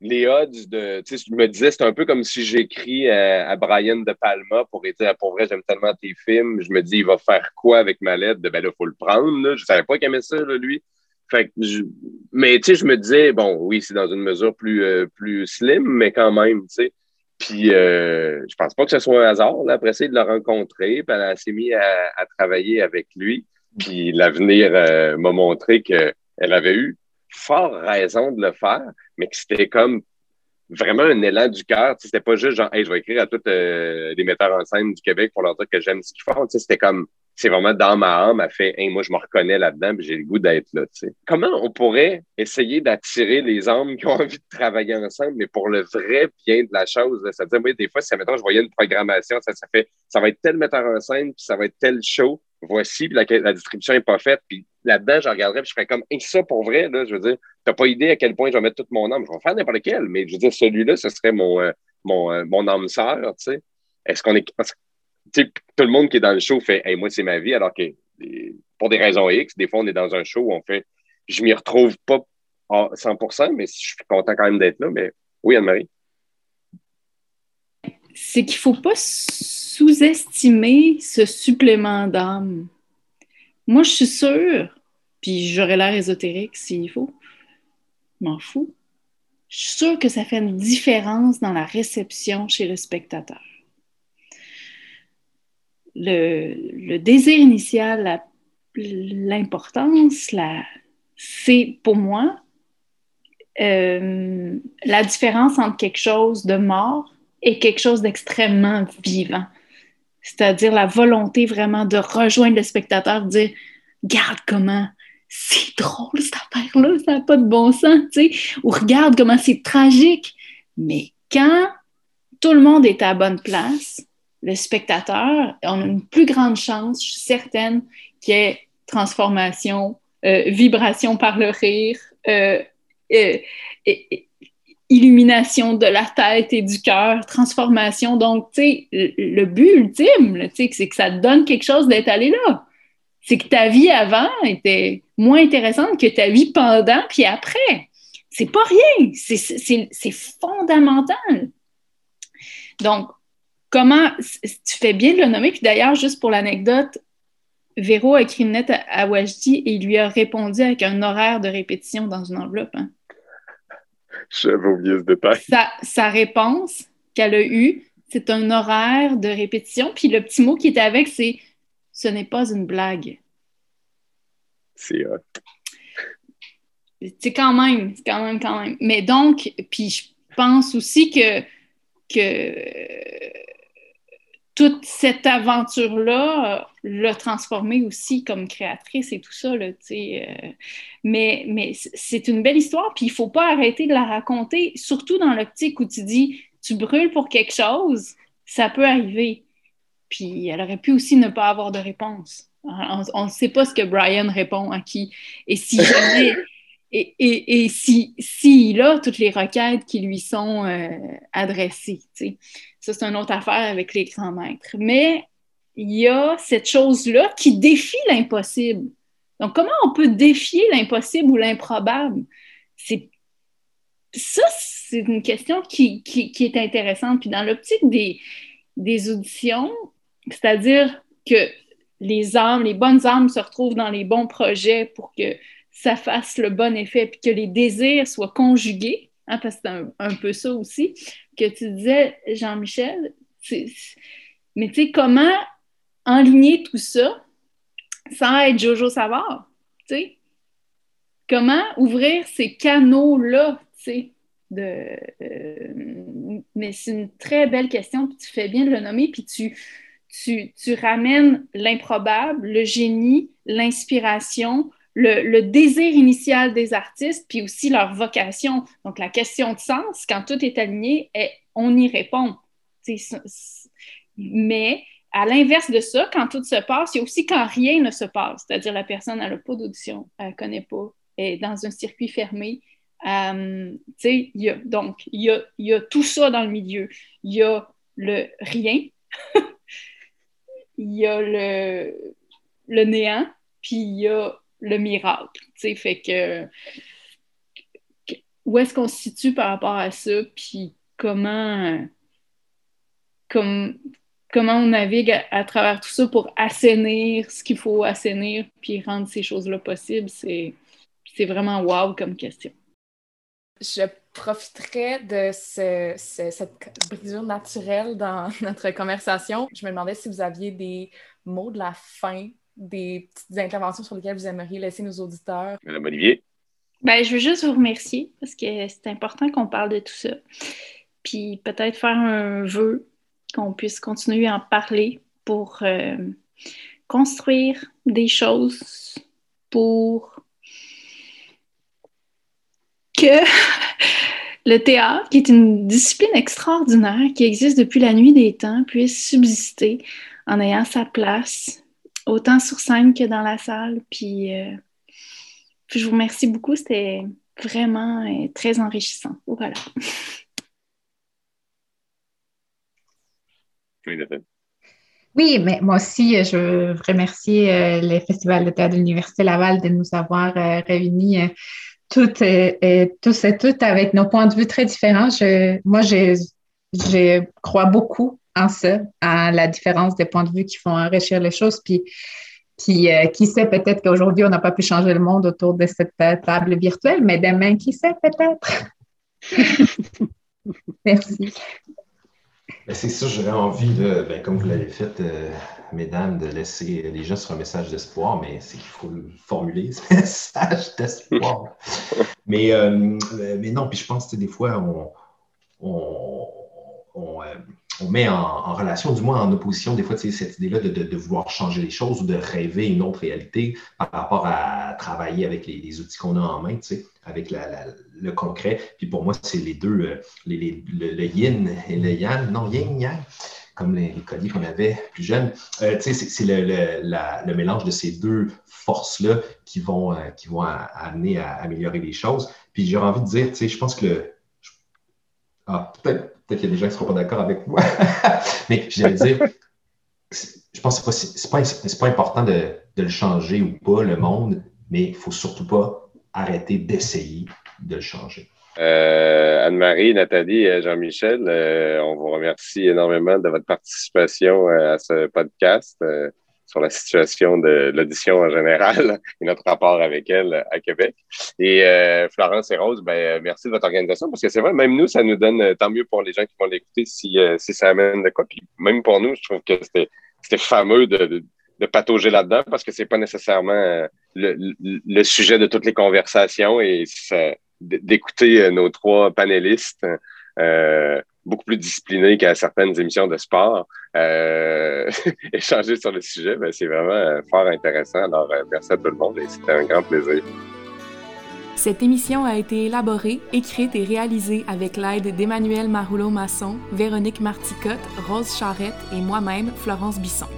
Les odds de. Tu sais, je me disais, c'est un peu comme si j'écris à, Brian De Palma pour dire, pour vrai, j'aime tellement tes films. Je me dis, il va faire quoi avec ma lettre? Ben là, il faut le prendre. Là. Je savais pas qu'il aimait ça, lui. Fait mais tu sais, je me disais, bon, oui, c'est dans une mesure plus, euh, plus slim, mais quand même, tu sais. Puis euh, je pense pas que ce soit un hasard. Là, après ça, de le rencontrer, puis elle s'est mise à, travailler avec lui. Puis l'avenir euh, m'a montré qu'elle avait eu fort raison de le faire, mais que c'était comme vraiment un élan du cœur. C'était pas juste genre, hey, je vais écrire à tous les metteurs en scène du Québec pour leur dire que j'aime ce qu'ils font. C'était comme, c'est vraiment dans ma âme, a fait moi, je me reconnais là-dedans, j'ai le goût d'être là. Comment on pourrait essayer d'attirer les âmes qui ont envie de travailler ensemble, mais pour le vrai bien de la chose? Ça veut dire, moi, des fois, si mettons, je voyais une programmation, ça, ça fait ça va être tel metteur en scène, puis ça va être tel show, voici, puis la, distribution n'est pas faite, puis là-dedans, je regarderais, puis je ferais comme et ça pour vrai, là, je veux dire, t'as pas idée à quel point je vais mettre toute mon âme. Je vais faire n'importe lequel, mais je veux dire, celui-là, ce serait mon, euh, mon, euh, mon âme sœur, tu sais. Est-ce qu'on est tout le monde qui est dans le show fait moi, c'est ma vie, alors que pour des raisons X, des fois, on est dans un show où on fait je m'y retrouve pas à 100 mais je suis content quand même d'être là. Mais oui, Anne-Marie. C'est qu'il ne faut pas sous-estimer ce supplément d'âme. Moi, je suis sûre, puis j'aurais l'air ésotérique s'il faut, m'en fous. Je suis sûre que ça fait une différence dans la réception chez le spectateur le, désir initial, l'importance, c'est pour moi euh, la différence entre quelque chose de mort et quelque chose d'extrêmement vivant. C'est-à-dire la volonté vraiment de rejoindre le spectateur, de dire Regarde comment c'est drôle cette affaire-là, ça n'a pas de bon sens, tu sais, ou regarde comment c'est tragique. Mais quand tout le monde est à bonne place, le spectateur, on a une plus grande chance, je suis certaine, qu'il y ait transformation, euh, vibration par le rire, euh, euh, illumination de la tête et du cœur, transformation. Donc, tu sais, le, but ultime, c'est que ça te donne quelque chose d'être allé là. C'est que ta vie avant était moins intéressante que ta vie pendant puis après. C'est pas rien, c'est fondamental. Donc, comment, tu fais bien de le nommer, puis d'ailleurs, juste pour l'anecdote, Véro a écrit une lettre à, Wajdi et il lui a répondu avec un horaire de répétition dans une enveloppe. Hein. J'avais oublié ce détail. Sa, réponse qu'elle a eue, c'est un horaire de répétition, puis le petit mot qui était avec, c'est « ce n'est pas une blague ». C'est hot. C'est quand même, c'est quand même, quand même. Mais donc, puis je pense aussi que, que toute cette aventure-là l'a transformée aussi comme créatrice et tout ça. Là, mais mais c'est une belle histoire, puis il ne faut pas arrêter de la raconter, surtout dans l'optique où tu dis tu brûles pour quelque chose, ça peut arriver. Puis elle aurait pu aussi ne pas avoir de réponse. On ne sait pas ce que Brian répond à qui. Et si jamais, et, et, et si, s'il a toutes les requêtes qui lui sont euh, adressées. Ça, c'est une autre affaire avec les grands maîtres. Mais il y a cette chose-là qui défie l'impossible. Donc, comment on peut défier l'impossible ou l'improbable? C'est... Ça, c'est une question qui, est intéressante. Puis dans l'optique des, des auditions, c'est-à-dire que les âmes, les bonnes âmes se retrouvent dans les bons projets pour que ça fasse le bon effet, puis que les désirs soient conjugués, hein, parce que c'est un, peu ça aussi, que tu disais, Jean-Michel, mais tu sais, comment enligner tout ça sans être Jojo Savard, tu sais? Comment ouvrir ces canaux-là, tu sais? De, euh, mais c'est une très belle question, puis tu fais bien de le nommer, puis tu, tu, tu ramènes l'improbable, le génie, l'inspiration, le, désir initial des artistes, puis aussi leur vocation. Donc, la question de sens, quand tout est aligné, on y répond. Mais à l'inverse de ça, quand tout se passe, il y a aussi quand rien ne se passe, c'est-à-dire la personne n'a pas d'audition, elle ne connaît pas, est dans un circuit fermé. Euh, donc, il y a, tout ça dans le milieu. Il y a le rien, il y a le néant, puis il y a le miracle. Fait que où est-ce qu'on se situe par rapport à ça, puis comment, comme, comment on navigue à, travers tout ça pour assainir ce qu'il faut assainir, puis rendre ces choses-là possibles, c'est, c'est vraiment wow comme question. Je profiterai de cette brisure naturelle dans notre conversation. Je me demandais si vous aviez des mots de la fin, des petites interventions sur lesquelles vous aimeriez laisser nos auditeurs? Madame Olivier? Ben, je veux juste vous remercier parce que c'est important qu'on parle de tout ça. Puis peut-être faire un vœu qu'on puisse continuer à en parler pour euh, construire des choses pour que le théâtre, qui est une discipline extraordinaire qui existe depuis la nuit des temps, puisse subsister en ayant sa place, autant sur scène que dans la salle. Puis, euh, je vous remercie beaucoup, c'était vraiment euh, très enrichissant. Voilà. Oui, mais moi aussi, je veux remercier le Festival de théâtre de l'Université Laval de nous avoir réunis toutes et, tous et toutes avec nos points de vue très différents. moi, je, crois beaucoup en ça, à la différence des points de vue qui font enrichir les choses. Puis, puis euh, qui sait, peut-être qu'aujourd'hui, on n'a pas pu changer le monde autour de cette euh, table virtuelle, mais demain, qui sait, peut-être? Merci. Ben, c'est ça, j'aurais envie, de, ben, comme vous l'avez fait, euh, mesdames, de laisser les gens sur un message d'espoir, mais c'est qu'il faut le formuler, ce message d'espoir. mais, euh, mais non, puis je pense que des fois, on, on, euh, met en, relation, du moins en opposition, des fois, cette idée-là de, vouloir changer les choses ou de rêver une autre réalité par rapport à travailler avec les, outils qu'on a en main, avec le concret. Puis pour moi, c'est les deux, euh, le, yin et le yang, non, yin-yang comme les, colliers qu'on avait plus jeunes. Euh, c'est le, mélange de ces deux forces-là qui vont, euh, qui vont amener à, améliorer les choses. Puis j'ai envie de dire, je pense que le. Ah, peut-être qu'il y a des gens qui ne seront pas d'accord avec moi, mais j'allais dire, je pense que ce n'est pas, pas, important de, de, le changer ou pas, le monde, mais il ne faut surtout pas arrêter d'essayer de le changer. Euh, Anne-Marie, Nathalie et Jean-Michel, euh, on vous remercie énormément de votre participation euh, à ce podcast sur la situation de l'audition en général et notre rapport avec elle à Québec. Et Florence et Rose, ben, merci de votre organisation parce que c'est vrai, même nous, ça nous donne tant mieux pour les gens qui vont l'écouter si, si ça amène de quoi. Puis même pour nous, je trouve que c'était fameux de, de, patauger là-dedans parce que c'est pas nécessairement le, le, sujet de toutes les conversations et d'écouter euh, nos trois panélistes. Euh, beaucoup plus discipliné qu'à certaines émissions de sport, échanger sur le sujet, ben, c'est vraiment fort intéressant. Alors, merci à tout le monde et c'était un grand plaisir. Cette émission a été élaborée, écrite et réalisée avec l'aide d'Emmanuel Marulot-Masson, Véronique Marticotte, Rose Charrette et moi-même, Florence Bisson.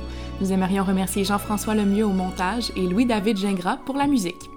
Nous aimerions remercier Jean-François Lemieux au montage et Louis-David Gingras pour la musique.